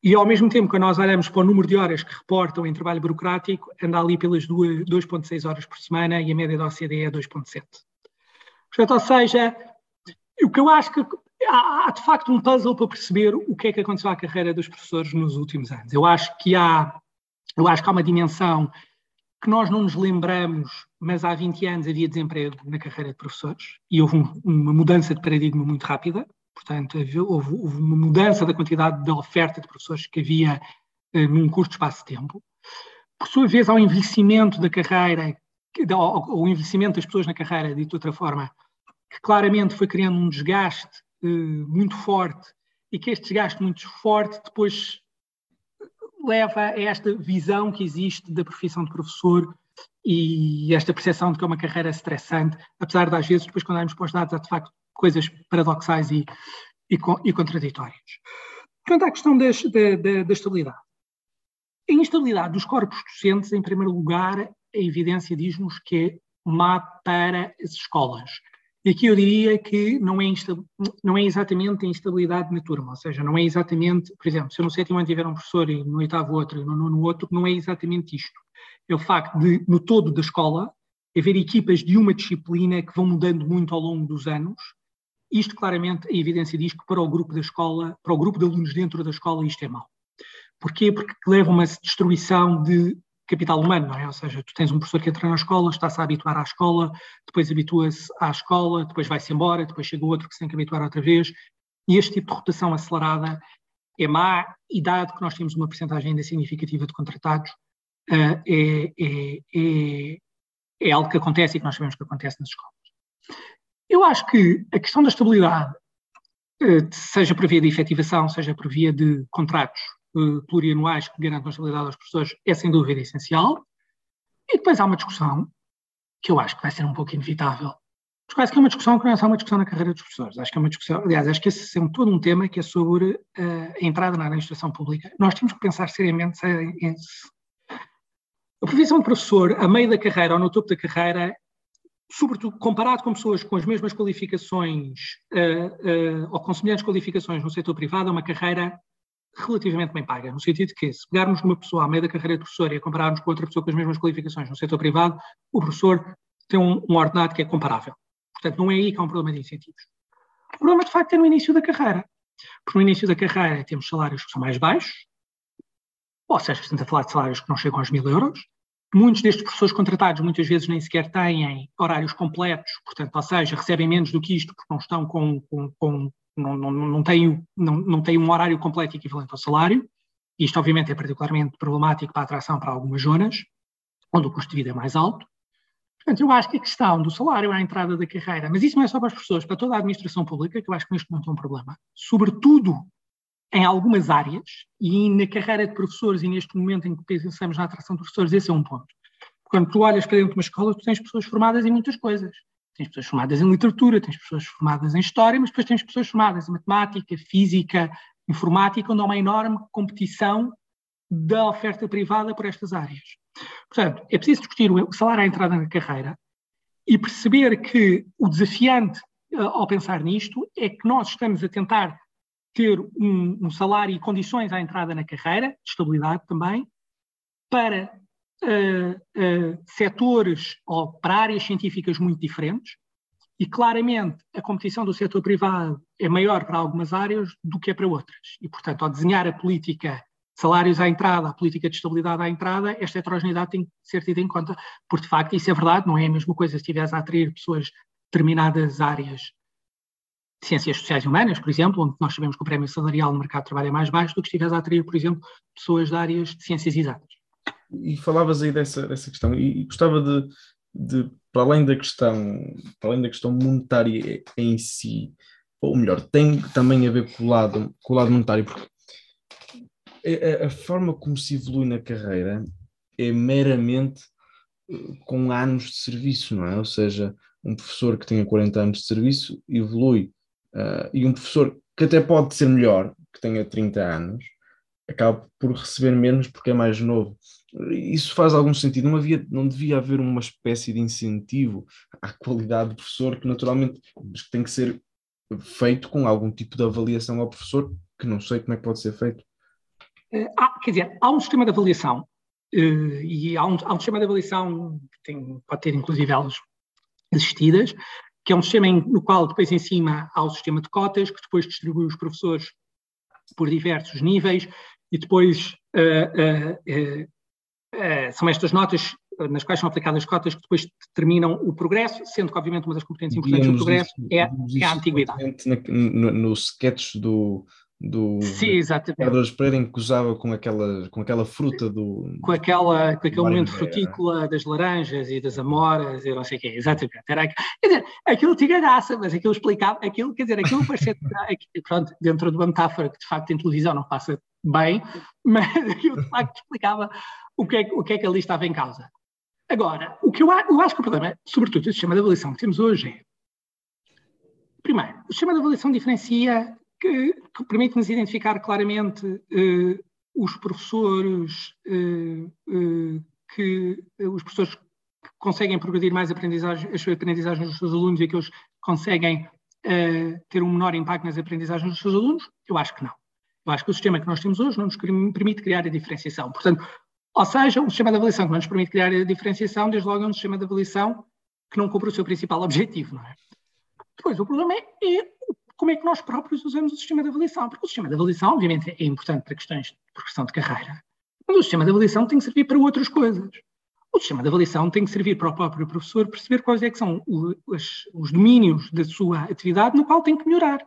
Speaker 2: E ao mesmo tempo que nós olhamos para o número de horas que reportam em trabalho burocrático, anda ali pelas 2,6 horas por semana e a média da OCDE é 2,7. Portanto, ou seja, o que eu acho que há, há, de facto um puzzle para perceber o que é que aconteceu à carreira dos professores nos últimos anos. Eu acho que há, eu acho que há uma dimensão que nós não nos lembramos, mas há 20 anos havia desemprego na carreira de professores e houve um, uma mudança de paradigma muito rápida. Portanto, houve, houve, uma mudança da quantidade de oferta de professores que havia eh, num curto espaço de tempo. Por sua vez, há um envelhecimento da carreira, o envelhecimento das pessoas na carreira, de outra forma, que claramente foi criando um desgaste uh, muito forte e que este desgaste muito forte depois leva a esta visão que existe da profissão de professor e esta percepção de que é uma carreira estressante, apesar de às vezes depois quando olhamos para os dados há de facto coisas paradoxais e, e, e contraditórias. Quanto à questão das, da, da, da estabilidade. A instabilidade dos corpos docentes, em primeiro lugar, a evidência diz-nos que é má para as escolas. E aqui eu diria que não é, não é exatamente a instabilidade na turma, ou seja, não é exatamente, por exemplo, se eu no sétimo ano tiver um professor e no oitavo outro e no nono outro, não é exatamente isto. É o facto de, no todo da escola, haver equipas de uma disciplina que vão mudando muito ao longo dos anos. Isto, claramente, a evidência diz que para o grupo da escola, para o grupo de alunos dentro da escola, isto é mau. Porquê? Porque leva uma destruição de capital humano, é? Ou seja, tu tens um professor que entra na escola, está-se a habituar à escola, depois habitua-se à escola, depois vai-se embora, depois chega outro que se tem que habituar outra vez, e este tipo de rotação acelerada é má, e dado que nós temos uma porcentagem ainda significativa de contratados, uh, é, é, é, é algo que acontece e que nós sabemos que acontece nas escolas. Eu acho que a questão da estabilidade, uh, seja por via de efetivação, seja por via de contratos, uh, plurianuais que garantam a estabilidade aos professores é sem dúvida essencial. E depois há uma discussão que eu acho que vai ser um pouco inevitável. Porque acho que é uma discussão que não é só uma discussão na carreira dos professores. Acho que é uma discussão, aliás, acho que esse é todo um tema que é sobre uh, a entrada na administração pública. Nós temos que pensar seriamente em, a profissão de professor, a meio da carreira ou no topo da carreira, sobretudo comparado com pessoas com as mesmas qualificações uh, uh, ou com semelhantes qualificações no setor privado, é uma carreira relativamente bem paga, no sentido que, se pegarmos numa pessoa à meio da carreira de professor e a compararmos com outra pessoa com as mesmas qualificações no setor privado, o professor tem um, um ordenado que é comparável. Portanto, não é aí que há um problema de incentivos. O problema, de facto, é no início da carreira. Porque no início da carreira temos salários que são mais baixos, ou seja, estamos a falar de salários que não chegam aos mil euros. Muitos destes professores contratados muitas vezes nem sequer têm horários completos, portanto, ou seja, recebem menos do que isto porque não estão com, com, com não, não, não, têm, não, não têm um horário completo equivalente ao salário. Isto, obviamente, é particularmente problemático para a atração para algumas zonas, onde o custo de vida é mais alto. Portanto, eu acho que a questão do salário à entrada da carreira, mas isso não é só para as pessoas, para toda a administração pública, que eu acho que neste momento é um problema, sobretudo em algumas áreas, e na carreira de professores, e neste momento em que pensamos na atração de professores, esse é um ponto. Quando tu olhas para dentro de uma escola, tu tens pessoas formadas em muitas coisas. Tens pessoas formadas em literatura, tens pessoas formadas em história, mas depois tens pessoas formadas em matemática, física, informática, onde há uma enorme competição da oferta privada por estas áreas. Portanto, é preciso discutir o salário à entrada na carreira e perceber que o desafiante uh, ao pensar nisto é que nós estamos a tentar ter um, um, salário e condições à entrada na carreira, de estabilidade também, para uh, uh, setores ou para áreas científicas muito diferentes, e claramente a competição do setor privado é maior para algumas áreas do que é para outras. E, portanto, ao desenhar a política salários à entrada, a política de estabilidade à entrada, esta heterogeneidade tem que ser tida em conta, porque de facto isso é verdade, não é a mesma coisa se estiveres a atrair pessoas de determinadas áreas de ciências sociais e humanas, por exemplo, onde nós sabemos que o prémio salarial no mercado de trabalho é mais baixo do que estiveres a atrair, por exemplo, pessoas de áreas de ciências exatas.
Speaker 1: E falavas aí dessa, dessa questão, e, gostava de, de, para além da questão, para além da questão monetária em si, ou melhor, tem também a ver com o lado, com o lado monetário, porque a, a, forma como se evolui na carreira é meramente eh, com anos de serviço, não é? Ou seja, um professor que tenha 40 anos de serviço evolui, uh, e um professor que até pode ser melhor, que tenha 30 anos, acaba por receber menos porque é mais novo. Isso faz algum sentido. Não, havia, não devia haver uma espécie de incentivo à qualidade do professor, que naturalmente tem que ser feito com algum tipo de avaliação ao professor, que não sei como é que pode ser feito.
Speaker 2: Uh, há, quer dizer, há um sistema de avaliação uh, e há um, há um, sistema de avaliação que tem, pode ter inclusive elas assistidas, que é um sistema em, no qual depois em cima há o sistema de cotas, que depois distribui os professores por diversos níveis e depois uh, são estas notas nas quais são aplicadas cotas que depois determinam o progresso, sendo que obviamente uma das competências importantes do progresso é, é a antiguidade.
Speaker 1: No, no sketch do, do
Speaker 2: Sim, exatamente.
Speaker 1: Pereira em que usava com aquela, com aquela fruta do.
Speaker 2: Com, aquela, com aquele momento frutícola das laranjas e das amoras e não sei o quê, exatamente. Era, quer dizer, aquilo tinha graça, mas aquilo explicava, aquilo, quer dizer, aquilo parecia, pronto, dentro de uma metáfora que de facto em televisão não passa bem, mas aquilo de facto explicava o que, é, o que é que ali estava em causa. Agora, o que eu, eu acho que o problema, sobretudo, o sistema de avaliação que temos hoje é. Primeiro, o sistema de avaliação diferencia que, que permite-nos identificar claramente uh, os professores uh, uh, que os professores que conseguem progredir mais aprendizagem, as aprendizagens dos seus alunos e aqueles que conseguem ter um menor impacto nas aprendizagens dos seus alunos? Eu acho que não. Eu acho que o sistema que nós temos hoje não nos permite criar a diferenciação. Portanto, ou seja, um sistema de avaliação que não nos permite criar a diferenciação, desde logo é um sistema de avaliação que não cumpre o seu principal objetivo, não é? Depois, o problema é, é como é que nós próprios usamos o sistema de avaliação. Porque o sistema de avaliação, obviamente, é importante para questões de progressão de carreira, mas o sistema de avaliação tem que servir para outras coisas. O sistema de avaliação tem que servir para o próprio professor perceber quais é que são os, os domínios da sua atividade no qual tem que melhorar.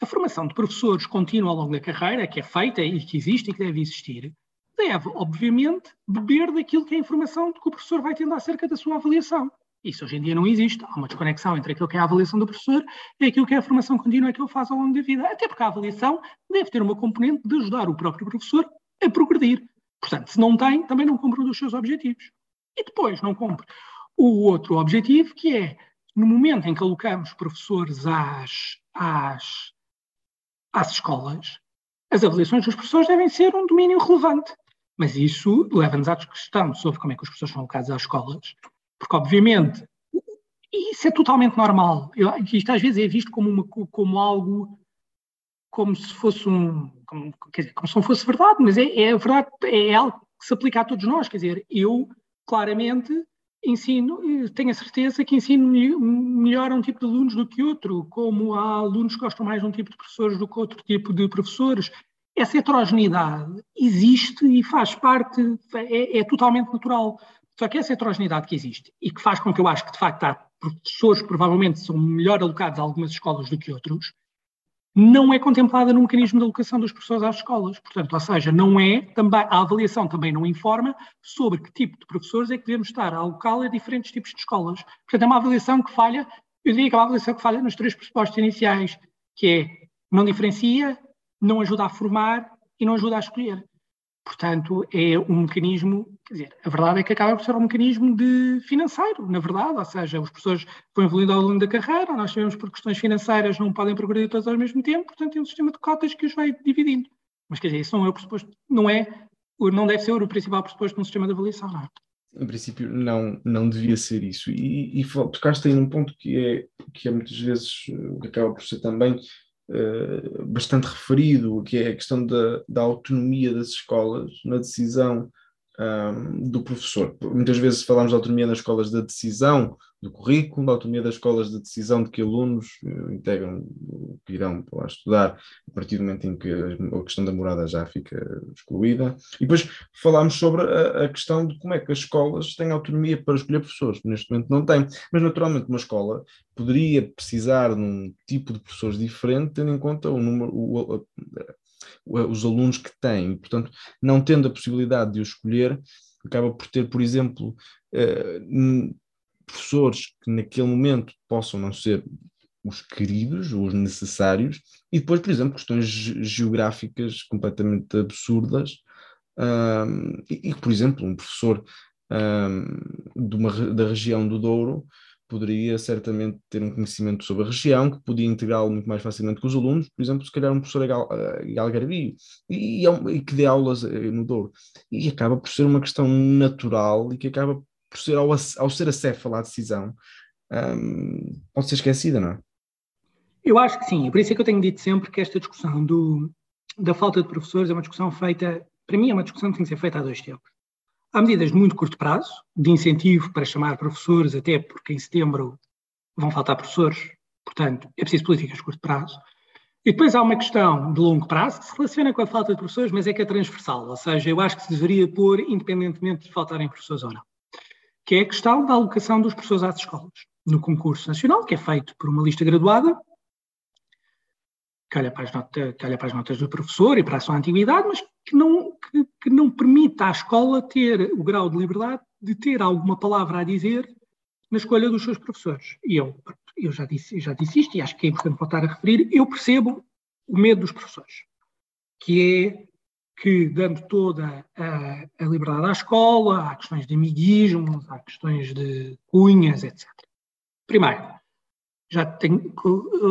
Speaker 2: A formação de professores contínua ao longo da carreira, que é feita e que existe e que deve existir, deve, obviamente, beber daquilo que é a informação que o professor vai tendo acerca da sua avaliação. Isso hoje em dia não existe. Há uma desconexão entre aquilo que é a avaliação do professor e aquilo que é a formação contínua que ele faz ao longo da vida. Até porque a avaliação deve ter uma componente de ajudar o próprio professor a progredir. Portanto, se não tem, também não cumpre um dos seus objetivos. E depois não cumpre o outro objetivo, que é, no momento em que alocamos professores às, às, às escolas, as avaliações dos professores devem ser um domínio relevante. Mas isso leva-nos à discussão sobre como é que os professores são alocados às escolas, porque, obviamente, isso é totalmente normal. Eu, isto às vezes é visto como, uma, como algo, como se fosse um, como, dizer, como se não fosse verdade, mas é, é verdade, é algo que se aplica a todos nós. Quer dizer, eu claramente ensino, tenho a certeza que ensino melhor um tipo de alunos do que outro, como há alunos que gostam mais de um tipo de professores do que outro tipo de professores. Essa heterogeneidade existe e faz parte, é, é totalmente natural. Só que essa heterogeneidade que existe e que faz com que eu acho que de facto há professores que provavelmente são melhor alocados a algumas escolas do que outros, não é contemplada no mecanismo de alocação dos professores às escolas. Portanto, ou seja, não é, também, a avaliação também não informa sobre que tipo de professores é que devemos estar a alocá-lo a diferentes tipos de escolas. Portanto, é uma avaliação que falha, eu diria que é uma avaliação que falha nos três pressupostos iniciais, que é não diferencia, não ajuda a formar e não ajuda a escolher. Portanto, é um mecanismo, quer dizer, a verdade é que acaba por ser um mecanismo de financeiro, na verdade, ou seja, os professores vão evoluindo ao longo da carreira, nós sabemos por questões financeiras não podem progredir todos ao mesmo tempo, portanto tem um sistema de cotas que os vai dividindo. Mas quer dizer, isso não é o pressuposto, não é, não deve ser o principal pressuposto de um sistema de avaliação, não é?
Speaker 1: Em princípio, não, não devia ser isso. E, e tocaste aí num ponto que é, que é muitas vezes o que acaba por ser também bastante referido, que é a questão da, da autonomia das escolas na decisão um, do professor. Muitas vezes falamos de autonomia nas escolas da decisão do currículo, da autonomia das escolas de decisão de que alunos uh, integram, que irão lá estudar, a partir do momento em que a questão da morada já fica excluída. E depois falámos sobre a, a questão de como é que as escolas têm autonomia para escolher professores, neste momento não têm. Mas, naturalmente, uma escola poderia precisar de um tipo de professores diferente, tendo em conta o número, o, os alunos que têm. Portanto, não tendo a possibilidade de o escolher, acaba por ter, por exemplo, eh, professores que naquele momento possam não ser os queridos, os necessários, e depois, por exemplo, questões geográficas completamente absurdas, e, por exemplo, um professor um, uma, da região do Douro poderia certamente ter um conhecimento sobre a região, que podia integrá-lo muito mais facilmente com os alunos, por exemplo, se calhar um professor em Algarvio, e, e, que dê aulas eh, no Douro. E acaba por ser uma questão natural e que acaba por ser, ao, ao ser acéfala a decisão, um, pode ser esquecida, não é?
Speaker 2: Eu acho que sim, por isso é que eu tenho dito sempre que esta discussão do, da falta de professores é uma discussão feita, para mim é uma discussão que tem que ser feita há dois tempos. Há medidas de muito curto prazo, de incentivo para chamar professores, até porque em setembro vão faltar professores, portanto é preciso políticas de curto prazo. E depois há uma questão de longo prazo que se relaciona com a falta de professores, mas é que é transversal, ou seja, eu acho que se deveria pôr independentemente de faltarem professores ou não que é a questão da alocação dos professores às escolas. No concurso nacional, que é feito por uma lista graduada, olha para as, nota, olha para as notas do professor e para a sua antiguidade, mas que não, que, que não permita à escola ter o grau de liberdade de ter alguma palavra a dizer na escolha dos seus professores. E eu, eu já, disse, já disse isto e acho que é importante voltar a referir, eu percebo o medo dos professores, que é que, dando toda a, a, liberdade à escola, há questões de amiguismos, há questões de cunhas, etc. Primeiro, já tem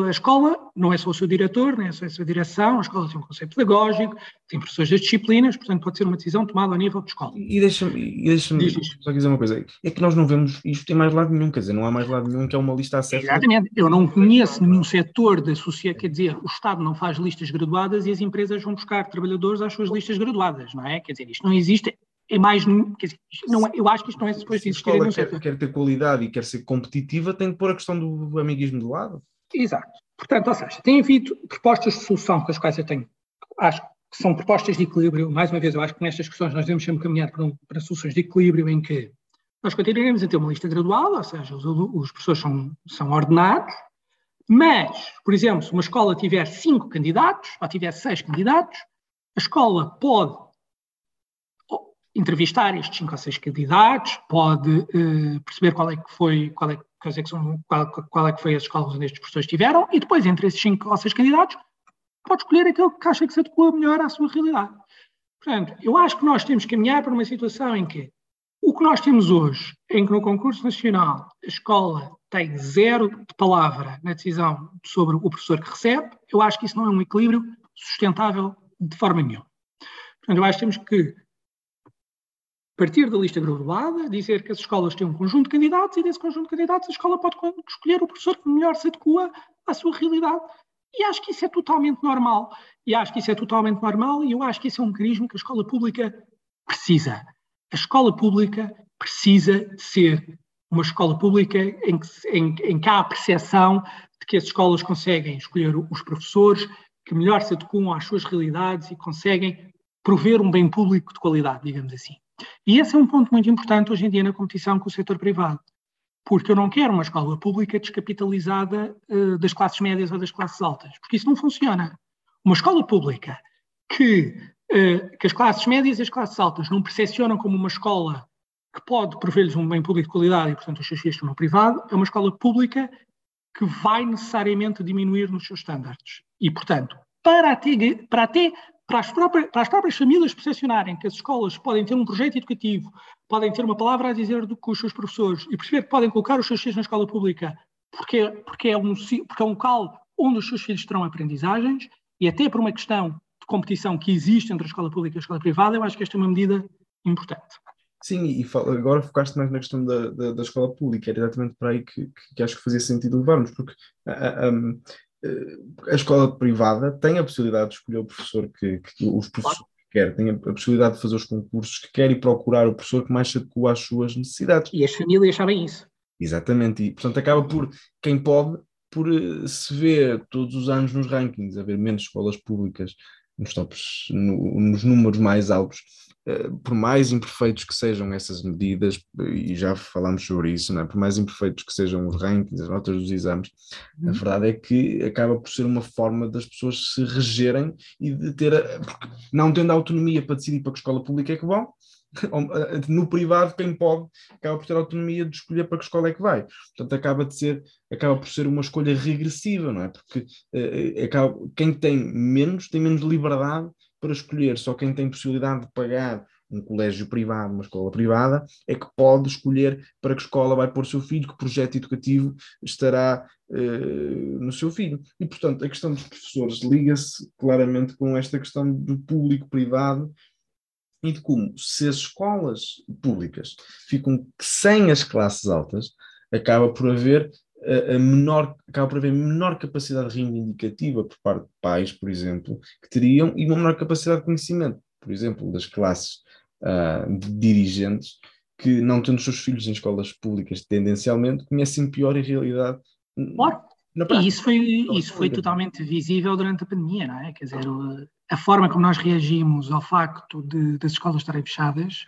Speaker 2: a escola não é só o seu diretor, nem é só a sua direção, a escola tem um conceito pedagógico, tem professores das disciplinas, portanto pode ser uma decisão tomada a nível de escola.
Speaker 1: E deixa-me deixa só dizer uma coisa, é que nós não vemos isto tem mais lado nenhum, quer dizer, não há mais lado nenhum que é uma lista certa.
Speaker 2: Exatamente, eu não conheço nenhum setor da sociedade, quer dizer, o Estado não faz listas graduadas e as empresas vão buscar trabalhadores às suas listas graduadas, não é? Quer dizer, isto não existe, é mais. Quer dizer, não, é, eu acho que isto não é suposto
Speaker 1: existir. Se a escola quer, quer, ter qualidade e quer ser competitiva, tem que pôr a questão do amiguismo de lado.
Speaker 2: Exato. Portanto, ou seja, tem havido propostas de solução com as quais eu tenho. Acho que são propostas de equilíbrio. Mais uma vez, eu acho que nestas questões nós devemos sempre caminhar para, um, para soluções de equilíbrio em que nós continuaremos a ter uma lista gradual, ou seja, os, os professores são, são ordenados, mas, por exemplo, se uma escola tiver cinco candidatos ou tiver seis candidatos, a escola pode entrevistar estes cinco ou seis candidatos, pode uh, perceber qual é que foi, qual é, quais é que são, qual, qual, é que foi as escolas onde estes professores estiveram, e depois, entre esses cinco ou seis candidatos, pode escolher aquele que acha que se adequa melhor à sua realidade. Portanto, eu acho que nós temos que caminhar para uma situação em que O que nós temos hoje, em que no concurso nacional a escola tem zero de palavra na decisão sobre o professor que recebe, eu acho que isso não é um equilíbrio sustentável de forma nenhuma. Portanto, eu acho que temos que partir da lista graduada, dizer que as escolas têm um conjunto de candidatos e desse conjunto de candidatos a escola pode escolher o professor que melhor se adequa à sua realidade. E acho que isso é totalmente normal. E acho que isso é totalmente normal e eu acho que isso é um mecanismo que a escola pública precisa. A escola pública precisa de ser uma escola pública em que, em, em que há a percepção de que as escolas conseguem escolher os professores que melhor se adequam às suas realidades e conseguem prover um bem público de qualidade, digamos assim. E esse é um ponto muito importante hoje em dia na competição com o setor privado, porque eu não quero uma escola pública descapitalizada uh, das classes médias ou das classes altas, porque isso não funciona. Uma escola pública que, uh, que as classes médias e as classes altas não percepcionam como uma escola que pode prover-lhes um bem público de qualidade e, portanto, os seus filhos estão no privado, é uma escola pública que vai necessariamente diminuir nos seus estándares. E, portanto, para até, para até para as, próprias, para as próprias famílias percepcionarem que as escolas podem ter um projeto educativo, podem ter uma palavra a dizer do, com os seus professores e perceber que podem colocar os seus filhos na escola pública porque, porque, é um, porque é um local onde os seus filhos terão aprendizagens e até por uma questão de competição que existe entre a escola pública e a escola privada, eu acho que esta é uma medida importante.
Speaker 1: Sim, e agora focaste mais na questão da, da, da escola pública, era exatamente para aí que, que, acho que fazia sentido levarmos, porque um, a escola privada tem a possibilidade de escolher o professor que, que os professores que quer, tem a possibilidade de fazer os concursos que quer e procurar o professor que mais se adequa às suas necessidades.
Speaker 2: E as famílias sabem isso.
Speaker 1: Exatamente, e portanto acaba por, quem pode, por eh, se ver todos os anos nos rankings, haver menos escolas públicas nos tops, no, nos números mais altos, eh, por mais imperfeitos que sejam essas medidas, e já falámos sobre isso, não é? por mais imperfeitos que sejam os rankings, as notas dos exames, uhum. a verdade é que acaba por ser uma forma das pessoas se regerem e de ter, a, porque não tendo autonomia para decidir para que escola pública é que vão, no privado quem pode acaba por ter autonomia de escolher para que escola é que vai. Portanto, acaba de ser, acaba por ser uma escolha regressiva, não é? Porque uh, acaba, quem tem menos tem menos liberdade para escolher. Só quem tem possibilidade de pagar um colégio privado, uma escola privada, é que pode escolher para que escola vai pôr o seu filho, que projeto educativo estará uh, no seu filho. E, portanto, a questão dos professores liga-se claramente com esta questão do público-privado de como, se as escolas públicas ficam sem as classes altas, acaba por haver a menor, acaba por haver menor capacidade reivindicativa por parte de pais, por exemplo, que teriam, e uma menor capacidade de conhecimento, por exemplo, das classes uh, de dirigentes, que não tendo os seus filhos em escolas públicas tendencialmente, conhecem pior a realidade.
Speaker 2: Claro. E isso foi, isso foi totalmente visível durante a pandemia, não é? Quer dizer, a forma como nós reagimos ao facto de, das escolas estarem fechadas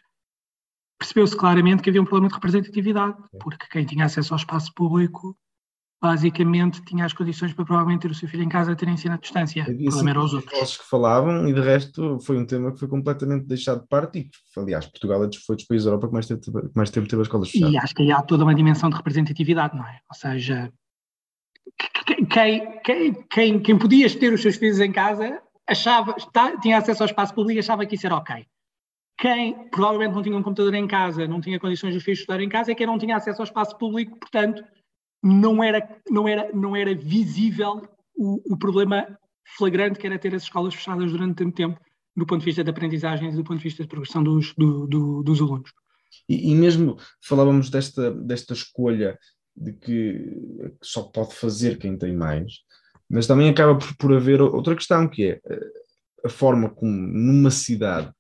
Speaker 2: percebeu-se claramente que havia um problema de representatividade, porque quem tinha acesso ao espaço público basicamente tinha as condições para provavelmente ter o seu filho em casa a ter ensino à distância,
Speaker 1: havia problema os outros. que falavam e de resto foi um tema que foi completamente deixado de parte e aliás Portugal é foi dos países da Europa que mais, teve, mais tempo teve as escolas fechadas.
Speaker 2: E acho que aí há toda uma dimensão de representatividade, não é? Ou seja, quem, quem, quem, quem podia ter os seus filhos em casa achava, tinha acesso ao espaço público achava que isso era ok. Quem provavelmente não tinha um computador em casa, não tinha condições de filhos estudar em casa, é quem não tinha acesso ao espaço público, portanto, não era, não era, não era visível o, o problema flagrante que era ter as escolas fechadas durante tanto tempo, do ponto de vista de aprendizagens e do ponto de vista de progressão dos, do, do, dos alunos.
Speaker 1: E, e, mesmo falávamos desta, desta escolha de que, que, só pode fazer quem tem mais, mas também acaba por, por haver outra questão que é eh, a forma como numa cidade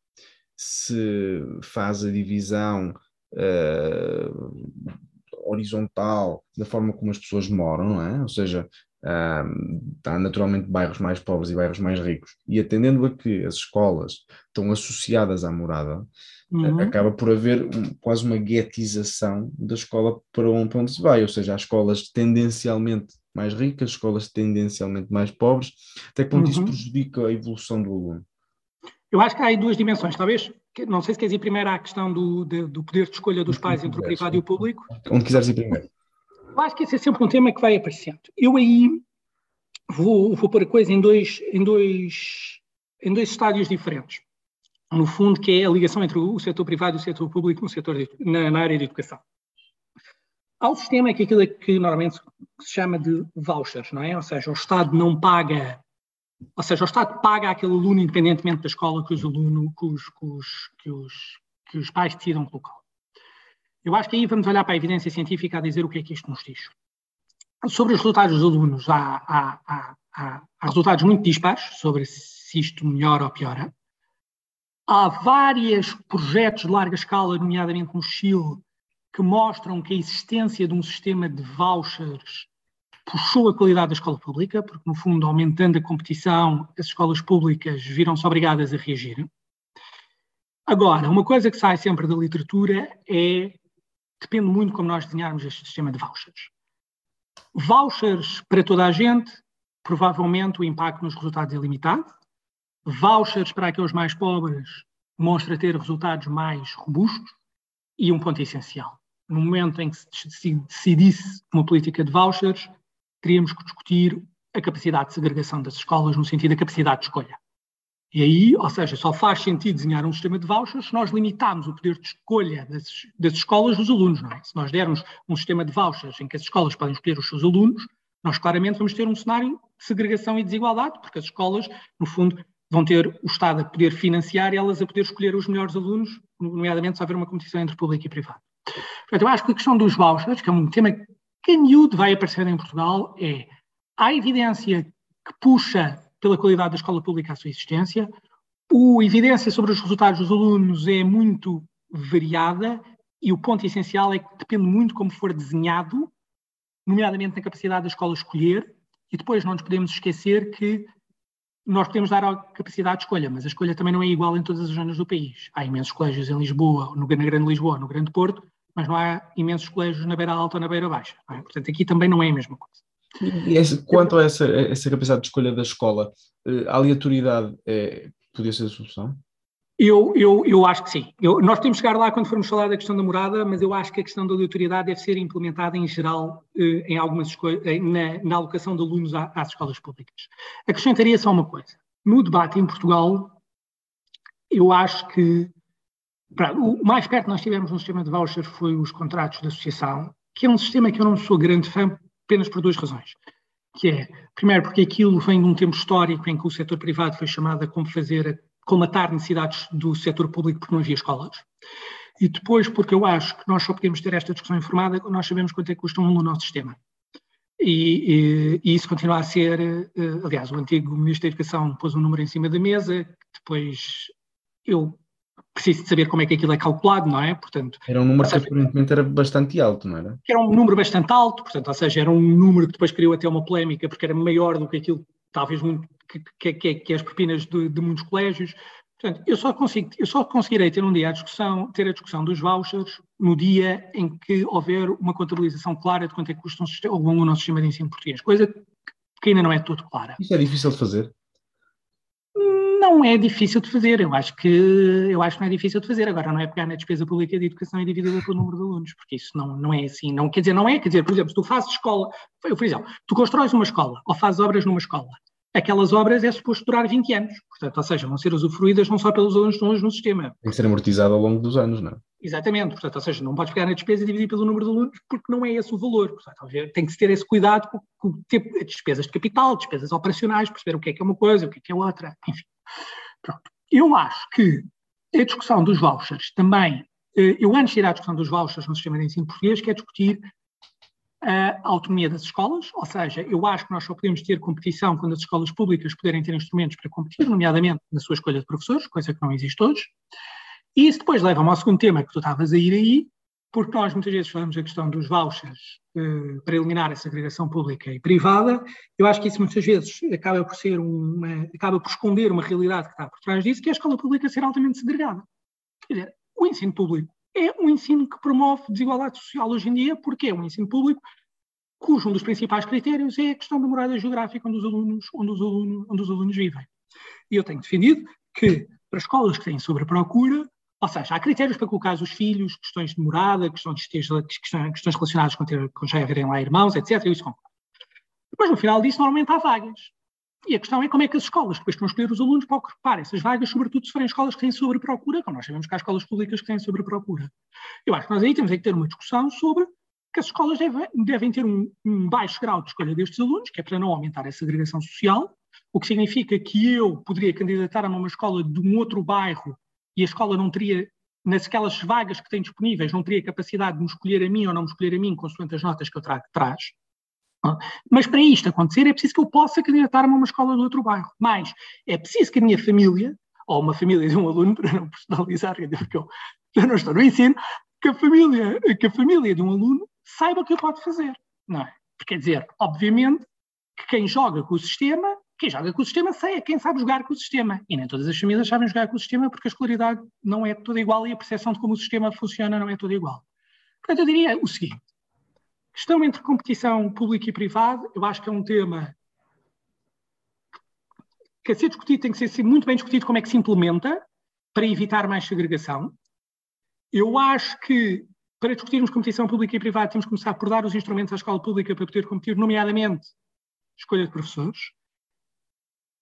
Speaker 1: se faz a divisão uh, horizontal da forma como as pessoas moram, não é? Ou seja, há naturalmente bairros mais pobres e bairros mais ricos, e atendendo a que as escolas estão associadas à morada, uhum. acaba por haver um, quase uma guetização da escola para onde, para onde se vai, ou seja, há escolas tendencialmente mais ricas, escolas tendencialmente mais pobres, até que ponto uhum. isso prejudica a evolução do aluno?
Speaker 2: Eu acho que há aí duas dimensões, talvez. Não sei se queres ir primeiro à questão do, de, do poder de escolha dos pais entre o privado e o público.
Speaker 1: Onde quiseres ir primeiro.
Speaker 2: Eu acho que esse é sempre um tema que vai aparecendo. Eu aí vou, vou pôr a coisa em dois, em dois, em dois estádios diferentes. No fundo, que é a ligação entre o setor privado e o setor público no setor de, na, na, área de educação. Há um sistema que é aquilo que normalmente se chama de vouchers, não é? Ou seja, o Estado não paga, ou seja, o Estado paga aquele aluno independentemente da escola que os alunos, que os, que os, que os, que os pais decidam colocá Eu acho que aí vamos olhar para a evidência científica a dizer o que é que isto nos diz. Sobre os resultados dos alunos, há, há, há, há, resultados muito dispares sobre se isto melhora ou piora. Há vários projetos de larga escala, nomeadamente no Chile, que mostram que a existência de um sistema de vouchers puxou a qualidade da escola pública, porque, no fundo, aumentando a competição, as escolas públicas viram-se obrigadas a reagir. Agora, uma coisa que sai sempre da literatura é, depende muito como nós desenharmos este sistema de vouchers. Vouchers para toda a gente, provavelmente o impacto nos resultados é limitado, vouchers para aqueles mais pobres mostra ter resultados mais robustos e um ponto essencial. No momento em que se decidisse uma política de vouchers, teríamos que discutir a capacidade de segregação das escolas no sentido da capacidade de escolha. E aí, ou seja, só faz sentido desenhar um sistema de vouchers se nós limitarmos o poder de escolha das, das escolas dos alunos, é? Se nós dermos um sistema de vouchers em que as escolas podem escolher os seus alunos, nós claramente vamos ter um cenário de segregação e desigualdade, porque as escolas, no fundo, vão ter o Estado a poder financiar e elas a poder escolher os melhores alunos, nomeadamente se houver uma competição entre público e privado. Portanto, eu acho que a questão dos vouchers, que é um tema que a miúdo vai aparecer em Portugal, é a evidência que puxa pela qualidade da escola pública à sua existência, a evidência sobre os resultados dos alunos é muito variada e o ponto essencial é que depende muito como for desenhado, nomeadamente na capacidade da escola escolher, e depois não nos podemos esquecer que nós podemos dar a capacidade de escolha, mas a escolha também não é igual em todas as zonas do país. Há imensos colégios em Lisboa, no, na Grande Lisboa, no Grande Porto, mas não há imensos colégios na beira alta ou na beira baixa. É? Portanto, aqui também não é a mesma coisa.
Speaker 1: E esse, quanto a essa, essa, capacidade de escolha da escola, eh, a aleatoriedade é, podia ser a solução?
Speaker 2: Eu, eu, eu acho que sim. Eu, nós que chegar lá quando formos falar da questão da morada, mas eu acho que a questão da aleatoriedade deve ser implementada em geral eh, em algumas na, na, alocação de alunos às escolas públicas. Acrescentaria só uma coisa. No debate em Portugal, eu acho que o mais perto que nós tivemos no sistema de voucher foi os contratos de associação, que é um sistema que eu não sou grande fã apenas por duas razões. Que é, primeiro, porque aquilo vem de um tempo histórico em que o setor privado foi chamado a como fazer colmatar necessidades do setor público porque não havia escolas. E depois, porque eu acho que nós só podemos ter esta discussão informada quando nós sabemos quanto é que custa um no nosso sistema. E, e, e, isso continua a ser, uh, aliás, o antigo Ministro da Educação pôs um número em cima da mesa, depois eu preciso de saber como é que aquilo é calculado, não é?
Speaker 1: Portanto, era um número seja, que aparentemente era bastante alto, não era?
Speaker 2: Era um número bastante alto, portanto, ou seja, era um número que depois criou até uma polémica, porque era maior do que aquilo, talvez muito que, que, que, as propinas de, de, muitos colégios. Portanto, eu só, consigo, eu só conseguirei ter um dia a discussão, ter a discussão dos vouchers no dia em que houver uma contabilização clara de quanto é que custa um o nosso sistema de ensino português, coisa que ainda não é tudo clara.
Speaker 1: Isso é difícil de fazer?
Speaker 2: Não é difícil de fazer, eu acho que eu acho que não é difícil de fazer. Agora não é pegar na despesa pública de educação e dividida pelo número de alunos, porque isso não, não é assim. Não quer dizer, não é, quer dizer, por exemplo, se tu fazes escola, por exemplo, tu constróis uma escola ou fazes obras numa escola aquelas obras é suposto durar 20 anos. Portanto, ou seja, vão ser usufruídas não só pelos alunos que estão no sistema.
Speaker 1: Tem que ser amortizado ao longo dos anos, não é?
Speaker 2: Exatamente. Portanto, ou seja, não podes pegar na despesa e dividir pelo número de alunos porque não é esse o valor. Portanto, tem que se ter esse cuidado com, com despesas de capital, despesas operacionais, perceber o que é que é uma coisa, o que é que é outra, enfim. Pronto. Eu acho que a discussão dos vouchers também, eh, eu antes de ir à discussão dos vouchers no sistema de ensino português, quero discutir a autonomia das escolas, ou seja, eu acho que nós só podemos ter competição quando as escolas públicas puderem ter instrumentos para competir, nomeadamente na sua escolha de professores, coisa que não existe hoje. E isso depois leva-me ao segundo tema que tu estavas a ir aí, porque nós muitas vezes falamos da questão dos vouchers eh, para eliminar a segregação pública e privada. Eu acho que isso muitas vezes acaba por ser uma, acaba por esconder uma realidade que está por trás disso, que é a escola pública ser altamente segregada. Quer dizer, o ensino público é um ensino que promove desigualdade social hoje em dia, porque é um ensino público cujo um dos principais critérios é a questão da morada geográfica onde os alunos, onde os alunos, onde os alunos vivem. E eu tenho defendido que para escolas que têm sobre procura, ou seja, há critérios para colocar os filhos, questões de morada, questões, questões relacionadas com, ter, com já haverem lá irmãos, etc. Isso concordo. Depois, no final disso, normalmente há vagas. E a questão é como é que as escolas depois estão a escolher os alunos para ocupar essas vagas, sobretudo se forem escolas que têm sobre-procura, como nós sabemos que há escolas públicas que têm sobre-procura. Eu acho que nós aí temos que ter uma discussão sobre que as escolas devem, devem ter um, um, baixo grau de escolha destes alunos, que é para não aumentar a segregação social, o que significa que eu poderia candidatar a uma escola de um outro bairro e a escola não teria, nasquelas vagas que tem disponíveis, não teria capacidade de me escolher a mim ou não me escolher a mim, consoante as notas que eu trago de trás. Mas para isto acontecer é preciso que eu possa candidatar-me a uma escola do outro bairro. Mas é preciso que a minha família, ou uma família de um aluno, <laughs> para não personalizar, porque eu, não estou no ensino, que a família, que a família de um aluno saiba o que eu pode fazer. Não é? Porque, quer dizer, obviamente, que quem joga com o sistema, quem joga com o sistema sei, é quem sabe jogar com o sistema. E nem todas as famílias sabem jogar com o sistema porque a escolaridade não é toda igual e a percepção de como o sistema funciona não é toda igual. Portanto, eu diria o seguinte: Questão entre competição pública e privada, eu acho que é um tema que a ser discutido tem que ser muito bem discutido como é que se implementa para evitar mais segregação. Eu acho que para discutirmos competição pública e privada temos que começar por dar os instrumentos à escola pública para poder competir, nomeadamente escolha de professores.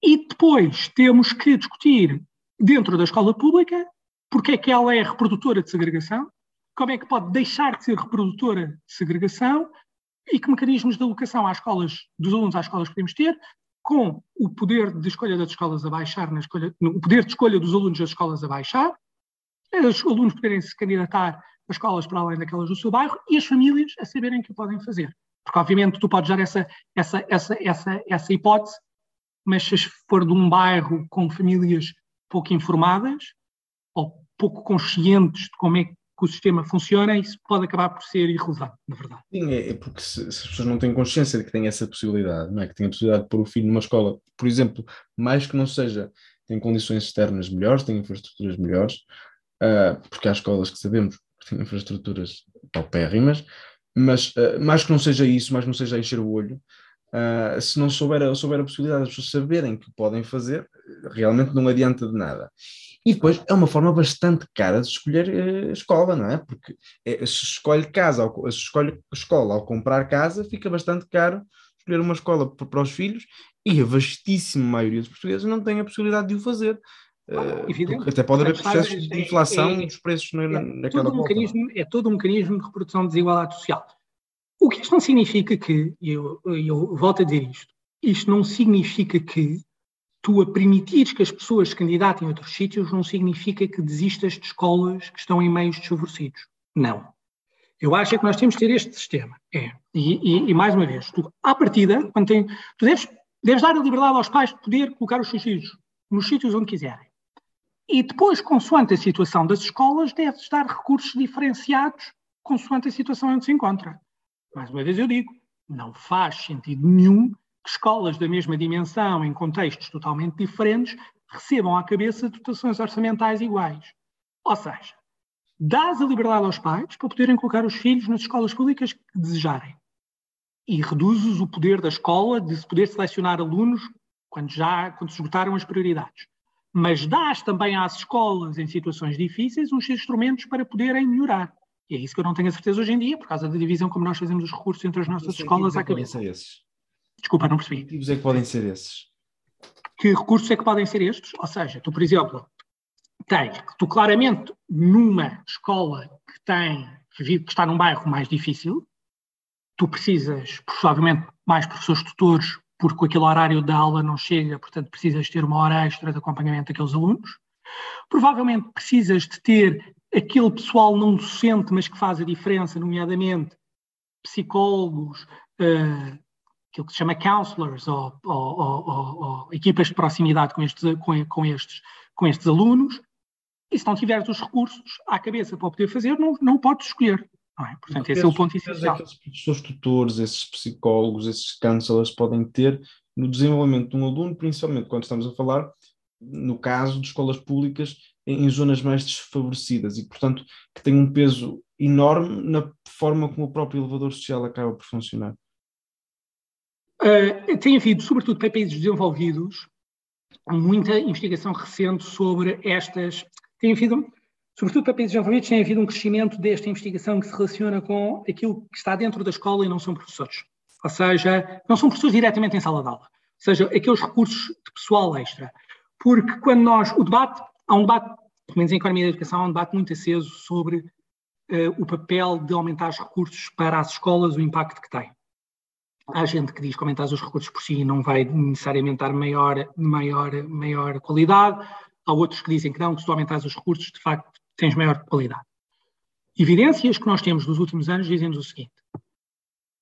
Speaker 2: E depois temos que discutir dentro da escola pública porque é que ela é reprodutora de segregação como é que pode deixar de ser reprodutora de segregação e que mecanismos de alocação às escolas, dos alunos às escolas podemos ter, com o poder de escolha das escolas a baixar, na escolha, o poder de escolha dos alunos das escolas a baixar, os alunos poderem se candidatar a escolas para além daquelas do seu bairro e as famílias a saberem que o podem fazer. Porque, obviamente, tu podes dar essa, essa, essa, essa, essa hipótese, mas se for de um bairro com famílias pouco informadas ou pouco conscientes de como é que o sistema funciona, isso pode acabar por ser irrelevante, na verdade.
Speaker 1: Sim, é, é porque se, se, as pessoas não têm consciência de que têm essa possibilidade, não é? Que têm a possibilidade de pôr o filho numa escola, por exemplo, mais que não seja, tem condições externas melhores, tem infraestruturas melhores, uh, porque há escolas que sabemos que têm infraestruturas paupérrimas, mas uh, mais que não seja isso, mais que não seja encher o olho, uh, se não souber, souber a possibilidade das pessoas saberem que podem fazer, realmente não adianta de nada. E depois é uma forma bastante cara de escolher uh, escola, não é? Porque é, se escolhe casa, se escolhe escola ao comprar casa, fica bastante caro escolher uma escola para os filhos e a vastíssima maioria dos portugueses não tem a possibilidade de o fazer. Uh, até pode haver processos de inflação é, é, dos preços na, é, naquela
Speaker 2: todo um mecanismo, É todo um mecanismo de reprodução de desigualdade social. O que isto não significa que, e eu, eu volto a dizer isto, isto não significa que tu a permitires que as pessoas se candidatem a outros sítios não significa que desistas de escolas que estão em meios desfavorecidos. Não. Eu acho que nós temos que ter este sistema. É. E, e, e mais uma vez, tu, à partida, quando tem, tu deves, deves dar a liberdade aos pais de poder colocar os seus filhos nos sítios onde quiserem. E depois, consoante a situação das escolas, deves dar recursos diferenciados consoante a situação onde se encontra. Mais uma vez eu digo, não faz sentido nenhum que escolas da mesma dimensão, em contextos totalmente diferentes, recebam à cabeça dotações orçamentais iguais. Ou seja, dás a liberdade aos pais para poderem colocar os filhos nas escolas públicas que desejarem. E reduzes o poder da escola de se poder selecionar alunos quando já quando se esgotaram as prioridades. Mas dás também às escolas, em situações difíceis, uns instrumentos para poderem melhorar. E é isso que eu não tenho a certeza hoje em dia, por causa da divisão como nós fazemos os recursos entre as nossas escolas à cabeça. Esses? Desculpa, não percebi.
Speaker 1: Que tipos é que podem ser esses?
Speaker 2: Que recursos é que podem ser estes? Ou seja, tu, por exemplo, tens, tu claramente, numa escola que tem, que está num bairro mais difícil, tu precisas, provavelmente, mais professores tutores, porque aquele horário da aula não chega, portanto, precisas ter uma hora extra de acompanhamento daqueles alunos. Provavelmente precisas de ter aquele pessoal não docente, mas que faz a diferença, nomeadamente psicólogos, uh, aquilo que se chama counselors ou, ou, ou, ou equipas de proximidade com estes, com, com, estes, com estes alunos, e se não tiveres os recursos à cabeça para poder fazer, não, não podes escolher. Não é? Portanto, esse é o ponto essencial.
Speaker 1: Aqueles professores tutores, esses psicólogos, esses counselors podem ter no desenvolvimento de um aluno, principalmente quando estamos a falar, no caso de escolas públicas, em zonas mais desfavorecidas e, portanto, que tem um peso enorme na forma como o próprio elevador social acaba por funcionar.
Speaker 2: Uh, tem havido, sobretudo para países desenvolvidos, muita investigação recente sobre estas. Tem havido, sobretudo para países desenvolvidos, tem havido um crescimento desta investigação que se relaciona com aquilo que está dentro da escola e não são professores. Ou seja, não são professores diretamente em sala de aula. seja, aqueles recursos de pessoal extra. Porque quando nós, o debate, há um debate, pelo menos em economia da educação, há um debate muito aceso sobre uh, o papel de aumentar os recursos para as escolas, o impacto que tem. Há gente que diz que aumentar os recursos por si não vai necessariamente dar maior, maior, maior qualidade. Há outros que dizem que não, que se tu aumentares os recursos, de facto, tens maior qualidade. Evidências que nós temos nos últimos anos dizem-nos o seguinte.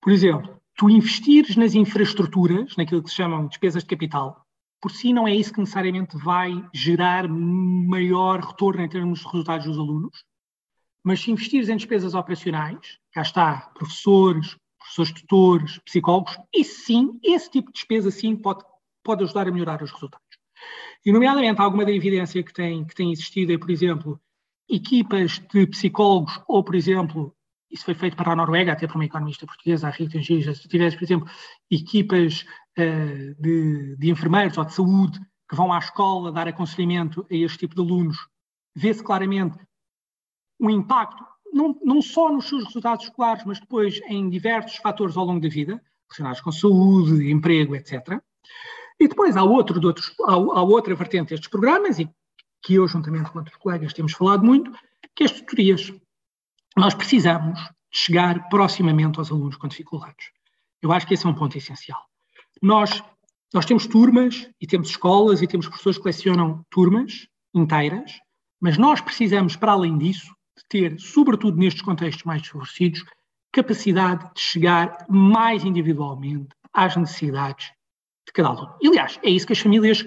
Speaker 2: Por exemplo, tu investires nas infraestruturas, naquilo que se chamam despesas de capital, por si não é isso que necessariamente vai gerar maior retorno em termos de resultados dos alunos, mas se investires em despesas operacionais, cá está, professores, professores tutores, psicólogos, e sim, esse tipo de despesa sim pode, pode ajudar a melhorar os resultados. E, nomeadamente, alguma da evidência que tem, que tem existido é, por exemplo, equipas de psicólogos, ou, por exemplo, isso foi feito para a Noruega, até por uma economista portuguesa, a Rita Giza, se tivesse, por exemplo, equipas uh, de, de enfermeiros ou de saúde que vão à escola dar aconselhamento a este tipo de alunos, vê-se claramente o impacto não, não só nos seus resultados escolares, mas depois em diversos fatores ao longo da vida, relacionados com saúde, emprego, etc. E depois há, outro de outros, há, há outra vertente destes programas, e que eu, juntamente com outros colegas, temos falado muito, que é as tutorias. Nós precisamos chegar proximamente aos alunos com dificuldades. Eu acho que esse é um ponto essencial. Nós, nós temos turmas e temos escolas e temos professores que lecionam turmas inteiras, mas nós precisamos, para além disso, de ter, sobretudo nestes contextos mais desfavorecidos, capacidade de chegar mais individualmente às necessidades de cada aluno. Aliás, é isso que as famílias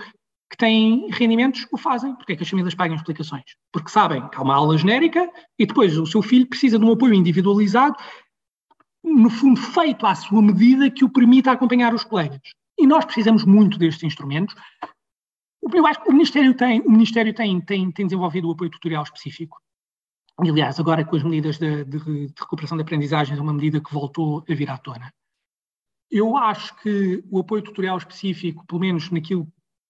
Speaker 2: que têm rendimentos o fazem. Porque é que as famílias pagam explicações? Porque sabem que há uma aula genérica e depois o seu filho precisa de um apoio individualizado, no fundo feito à sua medida, que o permita acompanhar os colegas. E nós precisamos muito destes instrumentos. Eu acho que o Ministério tem, o Ministério tem, tem, tem desenvolvido o apoio tutorial específico. Aliás, agora com as medidas de, de, de recuperação de aprendizagens, é uma medida que voltou a vir à tona. Eu acho que o apoio tutorial específico, pelo menos naquilo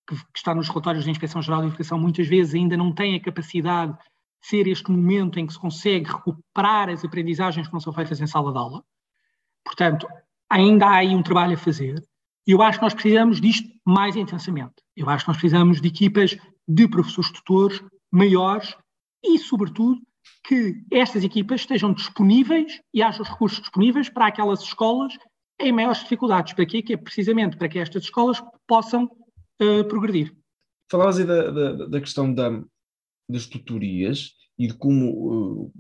Speaker 2: que, que está nos relatórios da Inspeção Geral de Educação, muitas vezes ainda não tem a capacidade de ser este momento em que se consegue recuperar as aprendizagens que não são feitas em sala de aula. Portanto, ainda há aí um trabalho a fazer. E eu acho que nós precisamos disto mais intensamente. Eu acho que nós precisamos de equipas de professores tutores maiores e, sobretudo, que estas equipas estejam disponíveis e haja os recursos disponíveis para aquelas escolas em maiores dificuldades. Para quê? Que é precisamente para que estas escolas possam uh, progredir.
Speaker 1: Falavas aí da, da, da questão da, das tutorias e de como uh,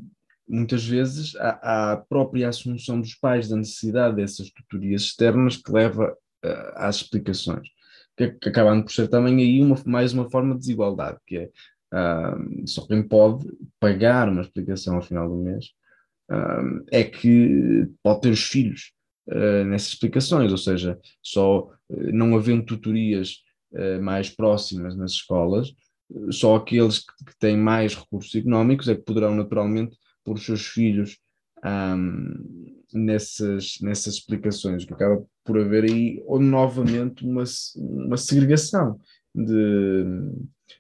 Speaker 1: muitas vezes a própria assunção dos pais da necessidade dessas tutorias externas que leva uh, às explicações, que, que acabam por ser também aí uma, mais uma forma de desigualdade, que é uh, só quem pode pagar uma explicação ao final do mês uh, é que pode ter os filhos uh, nessas explicações, ou seja, só não havendo tutorias mais próximas nas escolas, só aqueles que, que, têm mais recursos económicos é que poderão naturalmente os seus filhos um, nessas, nessas explicações, que acaba por haver aí novamente uma, uma segregação de,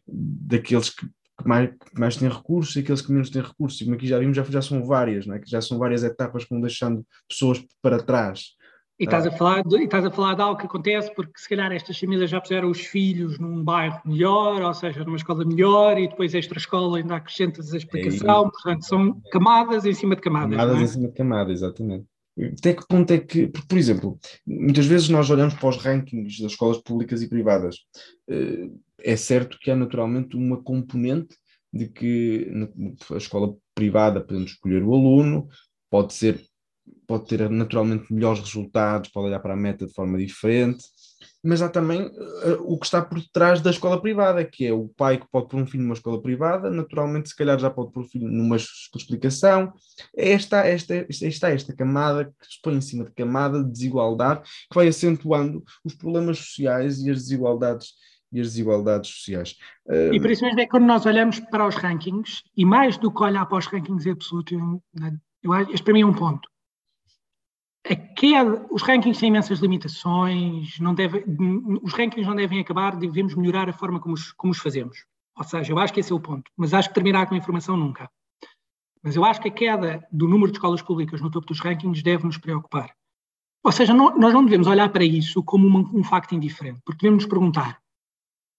Speaker 1: daqueles que, que, mais, que mais têm recursos e aqueles que menos têm recursos. E como aqui já vimos, já, já são várias, não é? que já são várias etapas que vão deixando pessoas para trás.
Speaker 2: E estás, a falar de, estás a falar de algo que acontece porque se calhar estas famílias já puseram os filhos num bairro melhor, ou seja, numa escola melhor, e depois esta escola ainda acrescentas a explicação, é portanto são camadas em cima de camadas.
Speaker 1: Camadas
Speaker 2: é?
Speaker 1: em cima de camadas, exatamente. Até que ponto é que, por exemplo, muitas vezes nós olhamos para os rankings das escolas públicas e privadas. Eh, é certo que há naturalmente uma componente de que a escola privada podemos escolher o aluno, pode ser pode ter naturalmente melhores resultados, pode olhar para a meta de forma diferente, mas há também uh, o que está por trás da escola privada, que é o pai que pode pôr um filho numa escola privada, naturalmente, se calhar já pode pôr um filho numa explicação. É esta, esta, esta, esta camada que se põe em cima de camada de desigualdade que vai acentuando os problemas sociais e as desigualdades e as desigualdades sociais.
Speaker 2: Uh, e por isso mesmo é que quando nós olhamos para os rankings, e mais do que olhar para os rankings absolutos, eu, este para mim é um ponto queda, os rankings têm imensas limitações, não deve, os rankings não devem acabar, devemos melhorar a forma como os, como os fazemos. Ou seja, eu acho que esse é o ponto, mas acho que terminar com a informação nunca. Mas eu acho que a queda do número de escolas públicas no topo dos rankings deve nos preocupar. Ou seja, não, nós não devemos olhar para isso como uma, um facto indiferente, porque devemos nos perguntar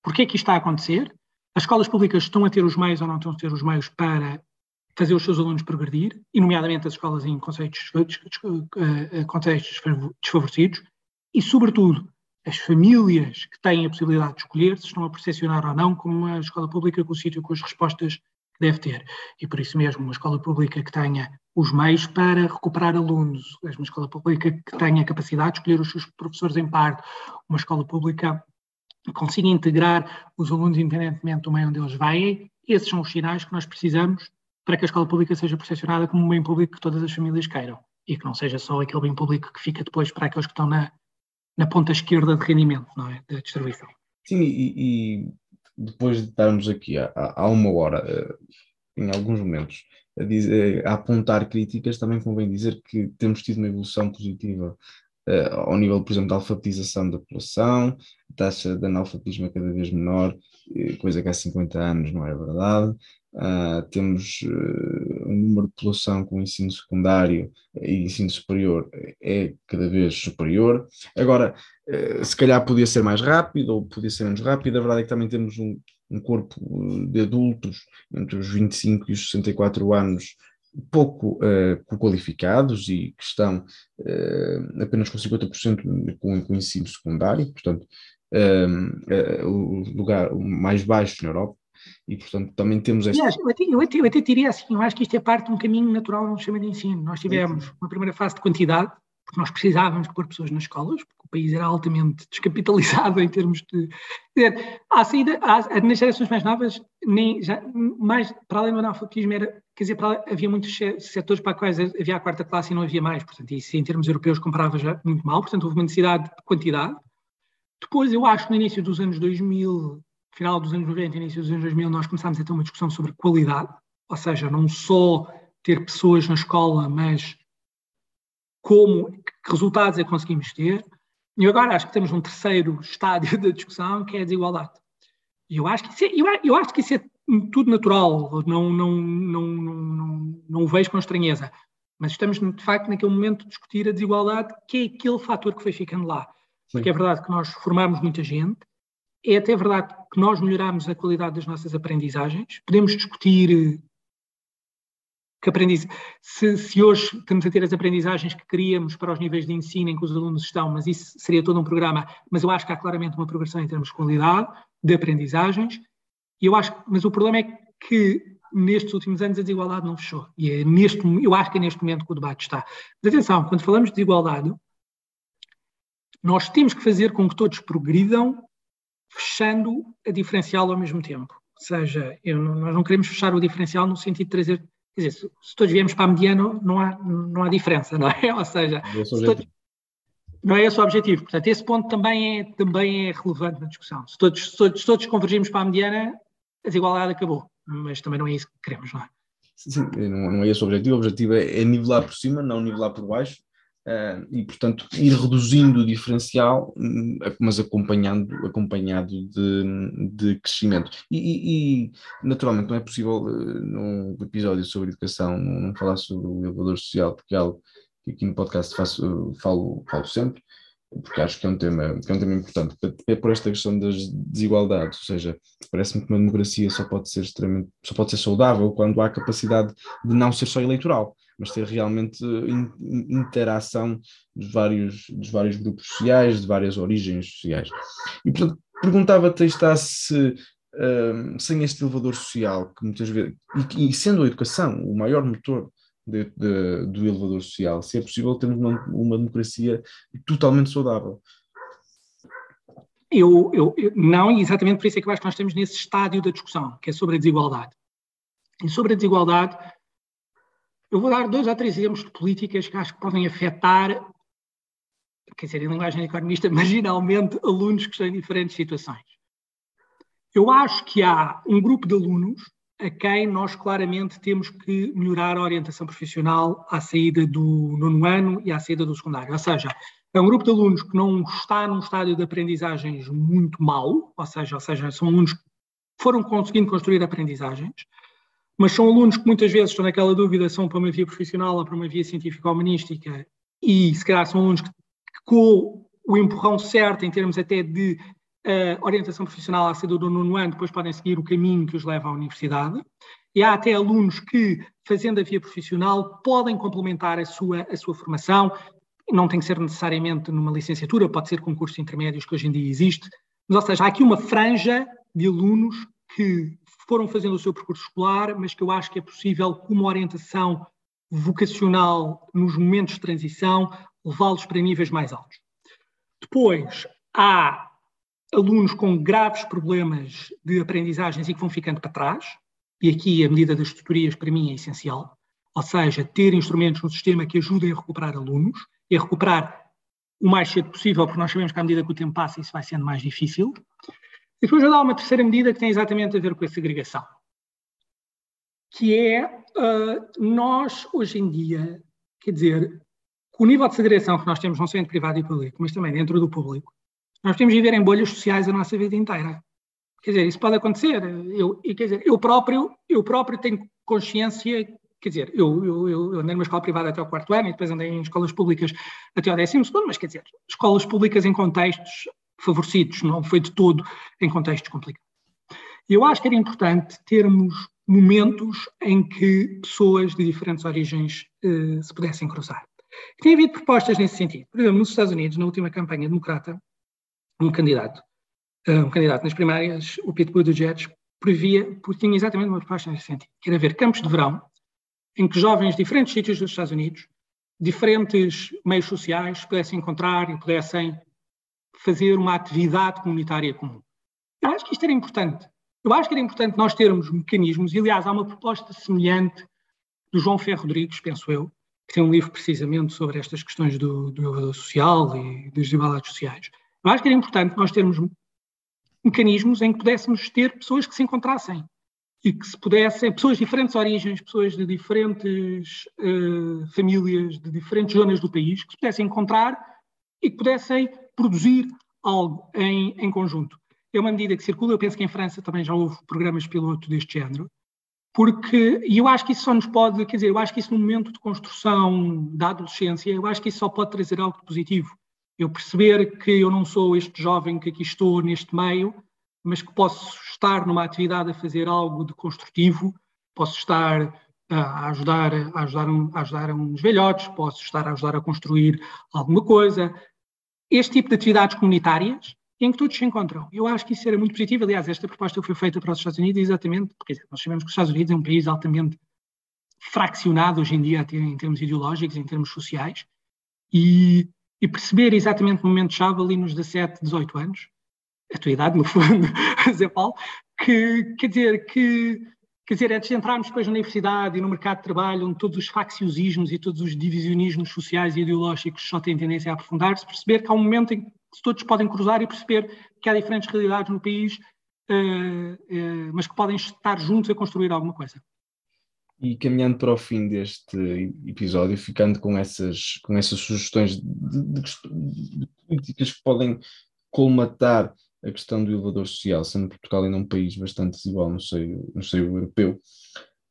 Speaker 2: porquê é que isto está a acontecer, as escolas públicas estão a ter os meios ou não estão a ter os meios para fazer os seus alunos progredir, e nomeadamente as escolas em contextos, eh, contextos desfavorecidos, e sobretudo as famílias que têm a possibilidade de escolher se estão a percepcionar ou não como uma escola pública com o sítio com as respostas que deve ter. E por isso mesmo, uma escola pública que tenha os meios para recuperar alunos, uma escola pública que tenha a capacidade de escolher os seus professores em parte, uma escola pública que consiga integrar os alunos independentemente do meio onde eles vêm, esses são os sinais que nós precisamos para que a escola pública seja percepcionada como um bem público que todas as famílias queiram e que não seja só aquele bem público que fica depois para aqueles que estão na, na ponta esquerda de rendimento, não é? Da distribuição.
Speaker 1: Sim, e, e depois de estarmos aqui há, há uma hora, eh, em alguns momentos, a, dizer, a, apontar críticas, também convém dizer que temos tido uma evolução positiva uh, ao nível, por exemplo, da alfabetização da população, taxa de analfabetismo é cada vez menor, eh, coisa que há 50 anos não é verdade. Uh, temos uh, um número de população com ensino secundário e ensino superior é cada vez superior. Agora, uh, se calhar podia ser mais rápido ou podia ser menos rápido, a verdade é que também temos um, um corpo de adultos entre os 25 e os 64 anos pouco qualificados e que estão apenas com 50% com, com ensino secundário, portanto, o lugar mais baixo na Europa e, portanto, também temos esta.
Speaker 2: Aliás, eu, até, eu, até, eu até diria assim: eu acho que isto é parte de um caminho natural no sistema de ensino. Nós tivemos uma primeira fase de quantidade, porque nós precisávamos de pôr pessoas nas escolas, porque o país era altamente descapitalizado <laughs> em termos de. Quer dizer, à saída, à, nas gerações mais novas, nem, já, mais, para além do analfabetismo, era, quer dizer, para, havia muitos setores para os quais havia a quarta classe e não havia mais, portanto, isso em termos europeus comparava já muito mal, portanto, houve uma necessidade de quantidade. Depois, eu acho que no início dos anos 2000, final dos anos 90, início dos anos 2000, nós começámos a ter uma discussão sobre qualidade, ou seja, não só ter pessoas na escola, mas como, que resultados é que conseguimos ter. E agora acho que temos um terceiro <laughs> estádio da discussão, que é a desigualdade. E eu acho que isso é, eu, eu acho que isso é tudo natural, não, não, não, não, não, não o vejo com estranheza. Mas estamos, de facto, naquele momento de discutir a desigualdade, que é aquele fator que foi ficando lá. Porque é verdade que nós formamos muita gente, é até verdade que nós melhoramos a qualidade das nossas aprendizagens. Podemos discutir eh, que aprendiz... se, se, hoje estamos a ter as aprendizagens que queríamos para os níveis de ensino em que os alunos estão, mas isso seria todo um programa. Mas eu acho que há claramente uma progressão em termos de qualidade de aprendizagens. E eu acho, mas o problema é que nestes últimos anos a desigualdade não fechou. E é neste, eu acho que é neste momento que o debate está. Mas atenção, quando falamos de desigualdade, nós temos que fazer com que todos progridam fechando a diferencial ao mesmo tempo. Ou seja, não, nós não queremos fechar o diferencial no sentido de trazer. Quer dizer, se, se todos viemos para a mediana, não há, não há diferença, não é? <laughs> Ou seja, é todos, não é esse o objetivo. Portanto, esse ponto também é, também é relevante na discussão. Se todos, se todos, se todos convergimos para a mediana, a desigualdade acabou. Mas também não é isso que queremos, não é?
Speaker 1: Sim, não, não é esse o objetivo. O objetivo é, é nivelar por cima, não nivelar por baixo. Uh, e, portanto, ir reduzindo o diferencial, hum, mas acompanhando, acompanhado de, de crescimento. E, e, naturalmente, não é possível, uh, num episódio sobre educação, não, falar sobre o elevador social, porque é algo que aqui no podcast faço, falo, falo sempre, porque acho que é um tema, que é um tema importante, é por esta questão das desigualdades, ou seja, parece-me que uma democracia só pode ser extremamente, só pode ser saudável quando há capacidade de não ser só eleitoral mas ter realmente interação dos vários, dos vários grupos sociais, de várias origens sociais. E, portanto, perguntava-te, está se um, sem este elevador social, que muitas vezes, e, e sendo a educação o maior motor de, de, do elevador social, se é possível termos uma, uma democracia totalmente saudável.
Speaker 2: Eu, eu, eu, não, e exatamente por isso é que eu acho que nós estamos nesse estádio da discussão, que é sobre a desigualdade. E sobre a desigualdade, eu vou dar dois ou três exemplos de políticas que acho que podem afetar, quer dizer, em linguagem economista, <laughs> marginalmente alunos que estão em diferentes situações. Eu acho que há um grupo de alunos a quem nós claramente temos que melhorar a orientação profissional à saída do nono ano e à saída do secundário. Ou seja, é um grupo de alunos que não está num estádio de aprendizagens muito mau, ou seja, ou seja são alunos que foram conseguindo construir aprendizagens, mas são alunos que muitas vezes estão naquela dúvida, são para uma via profissional ou para uma via científica ou humanística, e se calhar são alunos que com o empurrão certo em termos até de uh, orientação profissional à saída do nono ano, depois podem seguir o caminho que os leva à universidade. E há até alunos que, fazendo a via profissional, podem complementar a sua, a sua formação. Não tem que ser necessariamente numa licenciatura, pode ser com cursos intermédios que hoje em dia existe. Mas, ou seja, há aqui uma franja de alunos que foram fazendo o seu percurso escolar, mas que eu acho que é possível, com uma orientação vocacional nos momentos de transição, levá-los para níveis mais altos. Depois, há alunos com graves problemas de aprendizagens e que vão ficando para trás, e aqui a medida das tutorias para mim é essencial, ou seja, ter instrumentos no sistema que ajudem a recuperar alunos e a recuperar o mais cedo possível, porque nós sabemos que à medida que o tempo passa isso vai sendo mais difícil. E depois vou dar uma terceira medida que tem exatamente a ver com a segregação, que é uh, nós, hoje em dia, quer dizer, o nível de segregação que nós temos, não só entre privado e público, mas também dentro do público, nós temos de viver em bolhas sociais a nossa vida inteira. Quer dizer, isso pode acontecer. Eu, quer dizer, eu próprio, eu próprio tenho consciência, quer dizer, eu, eu, eu andei numa escola privada até o quarto ano e depois andei em escolas públicas até ao décimo segundo, mas quer dizer, escolas públicas em contextos favorecidos, não foi de todo em contextos complicados. Eu acho que era importante termos momentos em que pessoas de diferentes origens eh, se pudessem cruzar. Tem havido propostas nesse sentido. Por exemplo, nos Estados Unidos, na última campanha democrata, um candidato, eh, um candidato nas primárias, o Pete Buttigieg, previa, tinha exatamente uma proposta nesse sentido, que era haver campos de verão em que jovens de diferentes sítios dos Estados Unidos, diferentes meios sociais, pudessem encontrar e pudessem fazer uma atividade comunitária comum. Eu acho que isto era importante. Eu acho que era importante nós termos mecanismos, e aliás há uma proposta semelhante do João Ferro Rodrigues, penso eu, que tem um livro precisamente sobre estas questões do, do social e das desigualdades sociais. Eu acho que era importante nós termos mecanismos em que pudéssemos ter pessoas que se encontrassem e que se pudessem, pessoas de diferentes origens, pessoas de diferentes uh, famílias, de diferentes zonas do país, que se pudessem encontrar e que pudessem produzir algo em, em conjunto é uma medida que circula. Eu penso que em França também já houve programas piloto deste género, porque, e eu acho que isso só nos pode, quer dizer, eu acho que isso no momento de construção da adolescência, eu acho que isso só pode trazer algo positivo. Eu perceber que eu não sou este jovem que aqui estou neste meio, mas que posso estar numa atividade a fazer algo de construtivo, posso estar a ajudar, a ajudar, a ajudar uns velhotes, posso estar a ajudar a construir alguma coisa. Este tipo de atividades comunitárias em que todos se encontram. Eu acho que isso era muito positivo. Aliás, esta proposta foi feita para os Estados Unidos exatamente porque nós sabemos que os Estados Unidos é um país altamente fraccionado hoje em dia em termos ideológicos, em termos sociais, e, e perceber exatamente no momento-chave ali nos 17, 18 anos, a tua idade, no fundo, <laughs> Zé Paulo, que quer dizer que Quer dizer, antes de entrarmos depois na universidade e no mercado de trabalho, onde todos os facciosismos e todos os divisionismos sociais e ideológicos só têm tendência a aprofundar-se, perceber que há um momento em que todos podem cruzar e perceber que há diferentes realidades no país, uh, uh, mas que podem estar juntos a construir alguma coisa.
Speaker 1: E caminhando para o fim deste episódio, ficando com essas, com essas sugestões de, de, de políticas que podem colmatar a questão do elevador social, sendo Portugal ainda um país bastante desigual no seio, no seio europeu,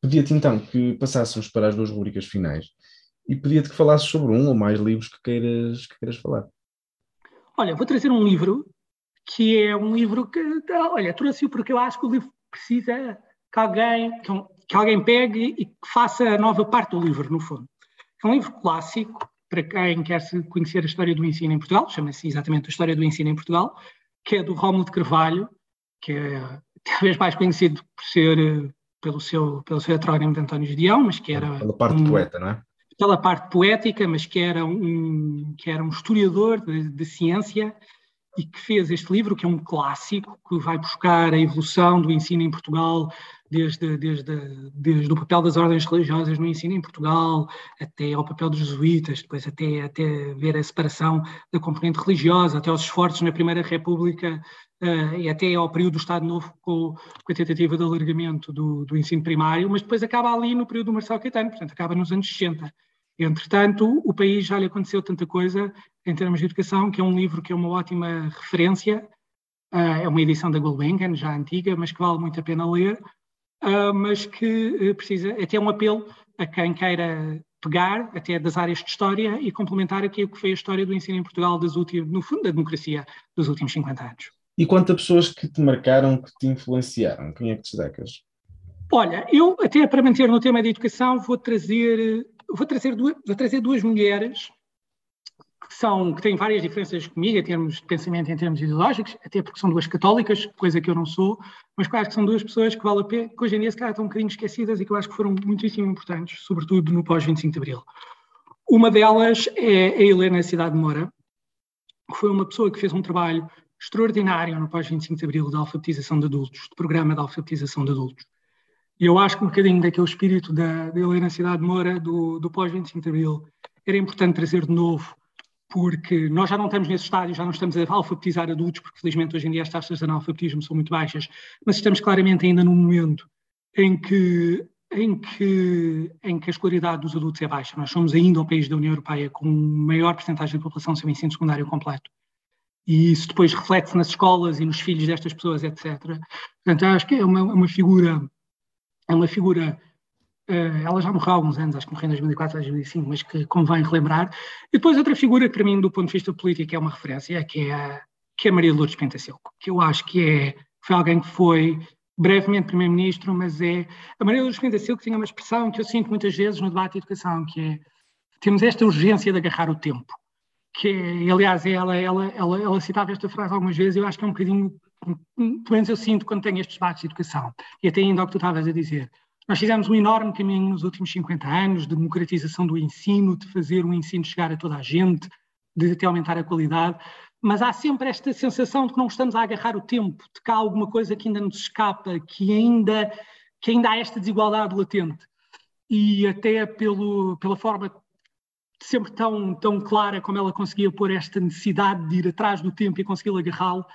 Speaker 1: pedia-te então que passássemos para as duas rubricas finais e pedia-te que falasses sobre um ou mais livros que queiras, que queiras falar.
Speaker 2: Olha, vou trazer um livro que é um livro que, olha, trouxe-o porque eu acho que o livro precisa que alguém, que alguém pegue e que faça a nova parte do livro, no fundo. É um livro clássico para quem quer conhecer a história do ensino em Portugal, chama-se exatamente a História do Ensino em Portugal, que é do Rómulo de Carvalho, que é talvez mais conhecido por ser pelo seu, pelo seu heterónimo de António Gedeão, mas que era...
Speaker 1: Pela parte um, poeta, não é?
Speaker 2: pela parte poética, mas que era um, que era um historiador de, de, ciência e que fez este livro, que é um clássico, que vai buscar a evolução do ensino em Portugal, desde, desde, desde o papel das ordens religiosas no ensino em Portugal, até ao papel dos jesuítas, depois até, até ver a separação da componente religiosa, até aos esforços na Primeira República uh, e até ao período do Estado Novo com, com a tentativa de alargamento do, do ensino primário, mas depois acaba ali no período do Marcelo Caetano, portanto acaba nos anos 60. Entretanto, o país já lhe aconteceu tanta coisa em termos de educação, que é um livro que é uma ótima referência, uh, é uma edição da Gulbenkian, já antiga, mas que vale muito a pena ler, uh, mas que uh, precisa, até um apelo a quem queira pegar até das áreas de história e complementar aqui o que foi a história do ensino em Portugal, das últimas, no fundo, da democracia dos últimos 50 anos.
Speaker 1: E quantas pessoas que te marcaram, que te influenciaram? Quem é que destacas?
Speaker 2: Olha, eu até para manter no tema da educação vou trazer, vou trazer, duas, vou trazer duas mulheres que, são, que têm várias diferenças comigo em termos de pensamento, em termos ideológicos, até porque são duas católicas, coisa que eu não sou, mas que acho que são duas pessoas que vale a pena, que hoje em dia se calhar estão um bocadinho esquecidas e que eu acho que foram muitíssimo importantes, sobretudo no pós-25 de Abril. Uma delas é a Helena Cidade de Moura, que foi uma pessoa que fez um trabalho extraordinário no pós-25 de Abril da alfabetização de adultos, do programa de alfabetização de adultos. E eu acho que um bocadinho daquele espírito da, da Helena Cidade de Moura, do, do pós-25 de Abril, era importante trazer de novo porque nós já não estamos nesse estádio, já não estamos a alfabetizar adultos, porque felizmente hoje em dia as taxas de analfabetismo são muito baixas, mas estamos claramente ainda num momento em que, em que, em que a escolaridade dos adultos é baixa. Nós somos ainda o país da União Europeia com maior porcentagem da população sem ensino secundário completo. E isso depois reflete-se nas escolas e nos filhos destas pessoas, etc. Portanto, acho que é uma, uma figura, é uma figura ela já morreu há alguns anos, acho que morreu em 2004, 2005, mas que convém relembrar. E depois outra figura que para mim, do ponto de vista político, é uma referência, que é a, que é a Maria Lourdes Pentacilco, que eu acho que é, foi alguém que foi brevemente Primeiro-Ministro, mas é... A Maria Lourdes Pentacilco tinha uma expressão que eu sinto muitas vezes no debate de educação, que é temos esta urgência de agarrar o tempo. Que é, aliás, ela, ela, ela, ela citava esta frase algumas vezes, eu acho que é um bocadinho, pelo menos eu sinto quando tenho estes debates de educação, e até ainda o que tu estavas a dizer, nós fizemos um enorme caminho nos últimos 50 anos de democratização do ensino, de fazer o ensino chegar a toda a gente, de até aumentar a qualidade, mas há sempre esta sensação de que não estamos a agarrar o tempo, de que há alguma coisa que ainda nos escapa, que ainda, que ainda há esta desigualdade latente. E até pelo, pela forma sempre tão, tão clara como ela conseguia pôr esta necessidade de ir atrás do tempo e conseguir agarrá-lo,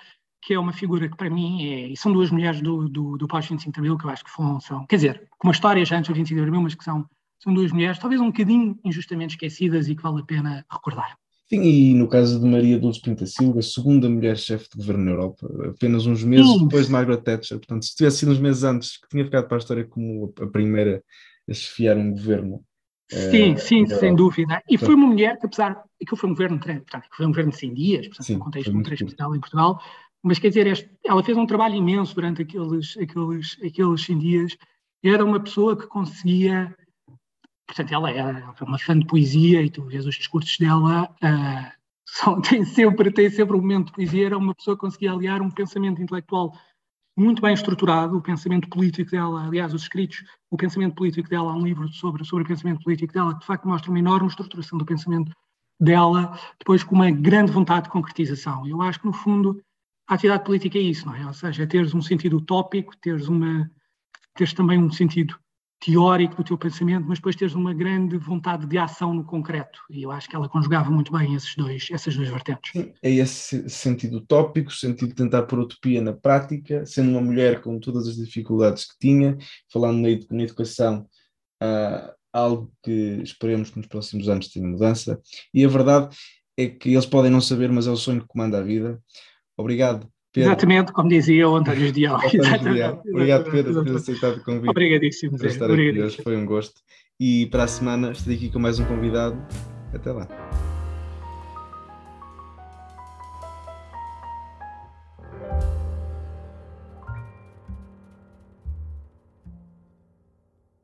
Speaker 2: que é uma figura que para mim é, e são duas mulheres do, do, do pós-25 de Abril que eu acho que foram, são, quer dizer, com uma história já antes do 25 de Abril, mas que são, são duas mulheres talvez um bocadinho injustamente esquecidas e que vale a pena recordar.
Speaker 1: Sim, e no caso de Maria Dulce Pinta Silva, segunda mulher-chefe de governo na Europa, apenas uns meses Sim. depois de Margaret Thatcher, portanto, se tivesse sido uns meses antes, que tinha ficado para a história como a primeira a chefiar um governo.
Speaker 2: Sim, é, sim, sem dúvida. E foi uma mulher que, apesar, aquilo foi um governo, portanto, foi um governo de 100 dias, portanto, sim, no contexto de um especial em Portugal, mas quer dizer, ela fez um trabalho imenso durante aqueles, aqueles, aqueles 100 dias. Era uma pessoa que conseguia. Portanto, ela era uma fã de poesia e tu vês os discursos dela. <laughs> Uh, são, tem, sempre, tem sempre um momento de poesia. Era uma pessoa que conseguia aliar um pensamento intelectual muito bem estruturado, o pensamento político dela, aliás, os escritos, o pensamento político dela, há um livro sobre, sobre o pensamento político dela, que de facto mostra uma enorme estruturação do pensamento dela, depois com uma grande vontade de concretização. Eu acho que, no fundo, a atividade política é isso, não é? Ou seja, é teres um sentido utópico, teres, uma, teres também um sentido teórico do teu pensamento, mas depois teres uma grande vontade de ação no concreto. E eu acho que ela conjugava muito bem esses dois, essas duas vertentes.
Speaker 1: É esse sentido utópico, sentido de tentar pôr utopia na prática, sendo uma mulher com todas as dificuldades que tinha, falando na educação, uh, algo que esperemos que nos próximos anos tenha mudança. E a verdade é que eles podem não saber, mas é o sonho que comanda a vida. Obrigado,
Speaker 2: Pedro. Exatamente, como dizia o António <laughs> Dial.
Speaker 1: Obrigado, Pedro, por ter aceitado o convite.
Speaker 2: Obrigadíssimo.
Speaker 1: Por estar aqui hoje, foi um gosto. E para a semana estarei aqui com mais um convidado. Até lá.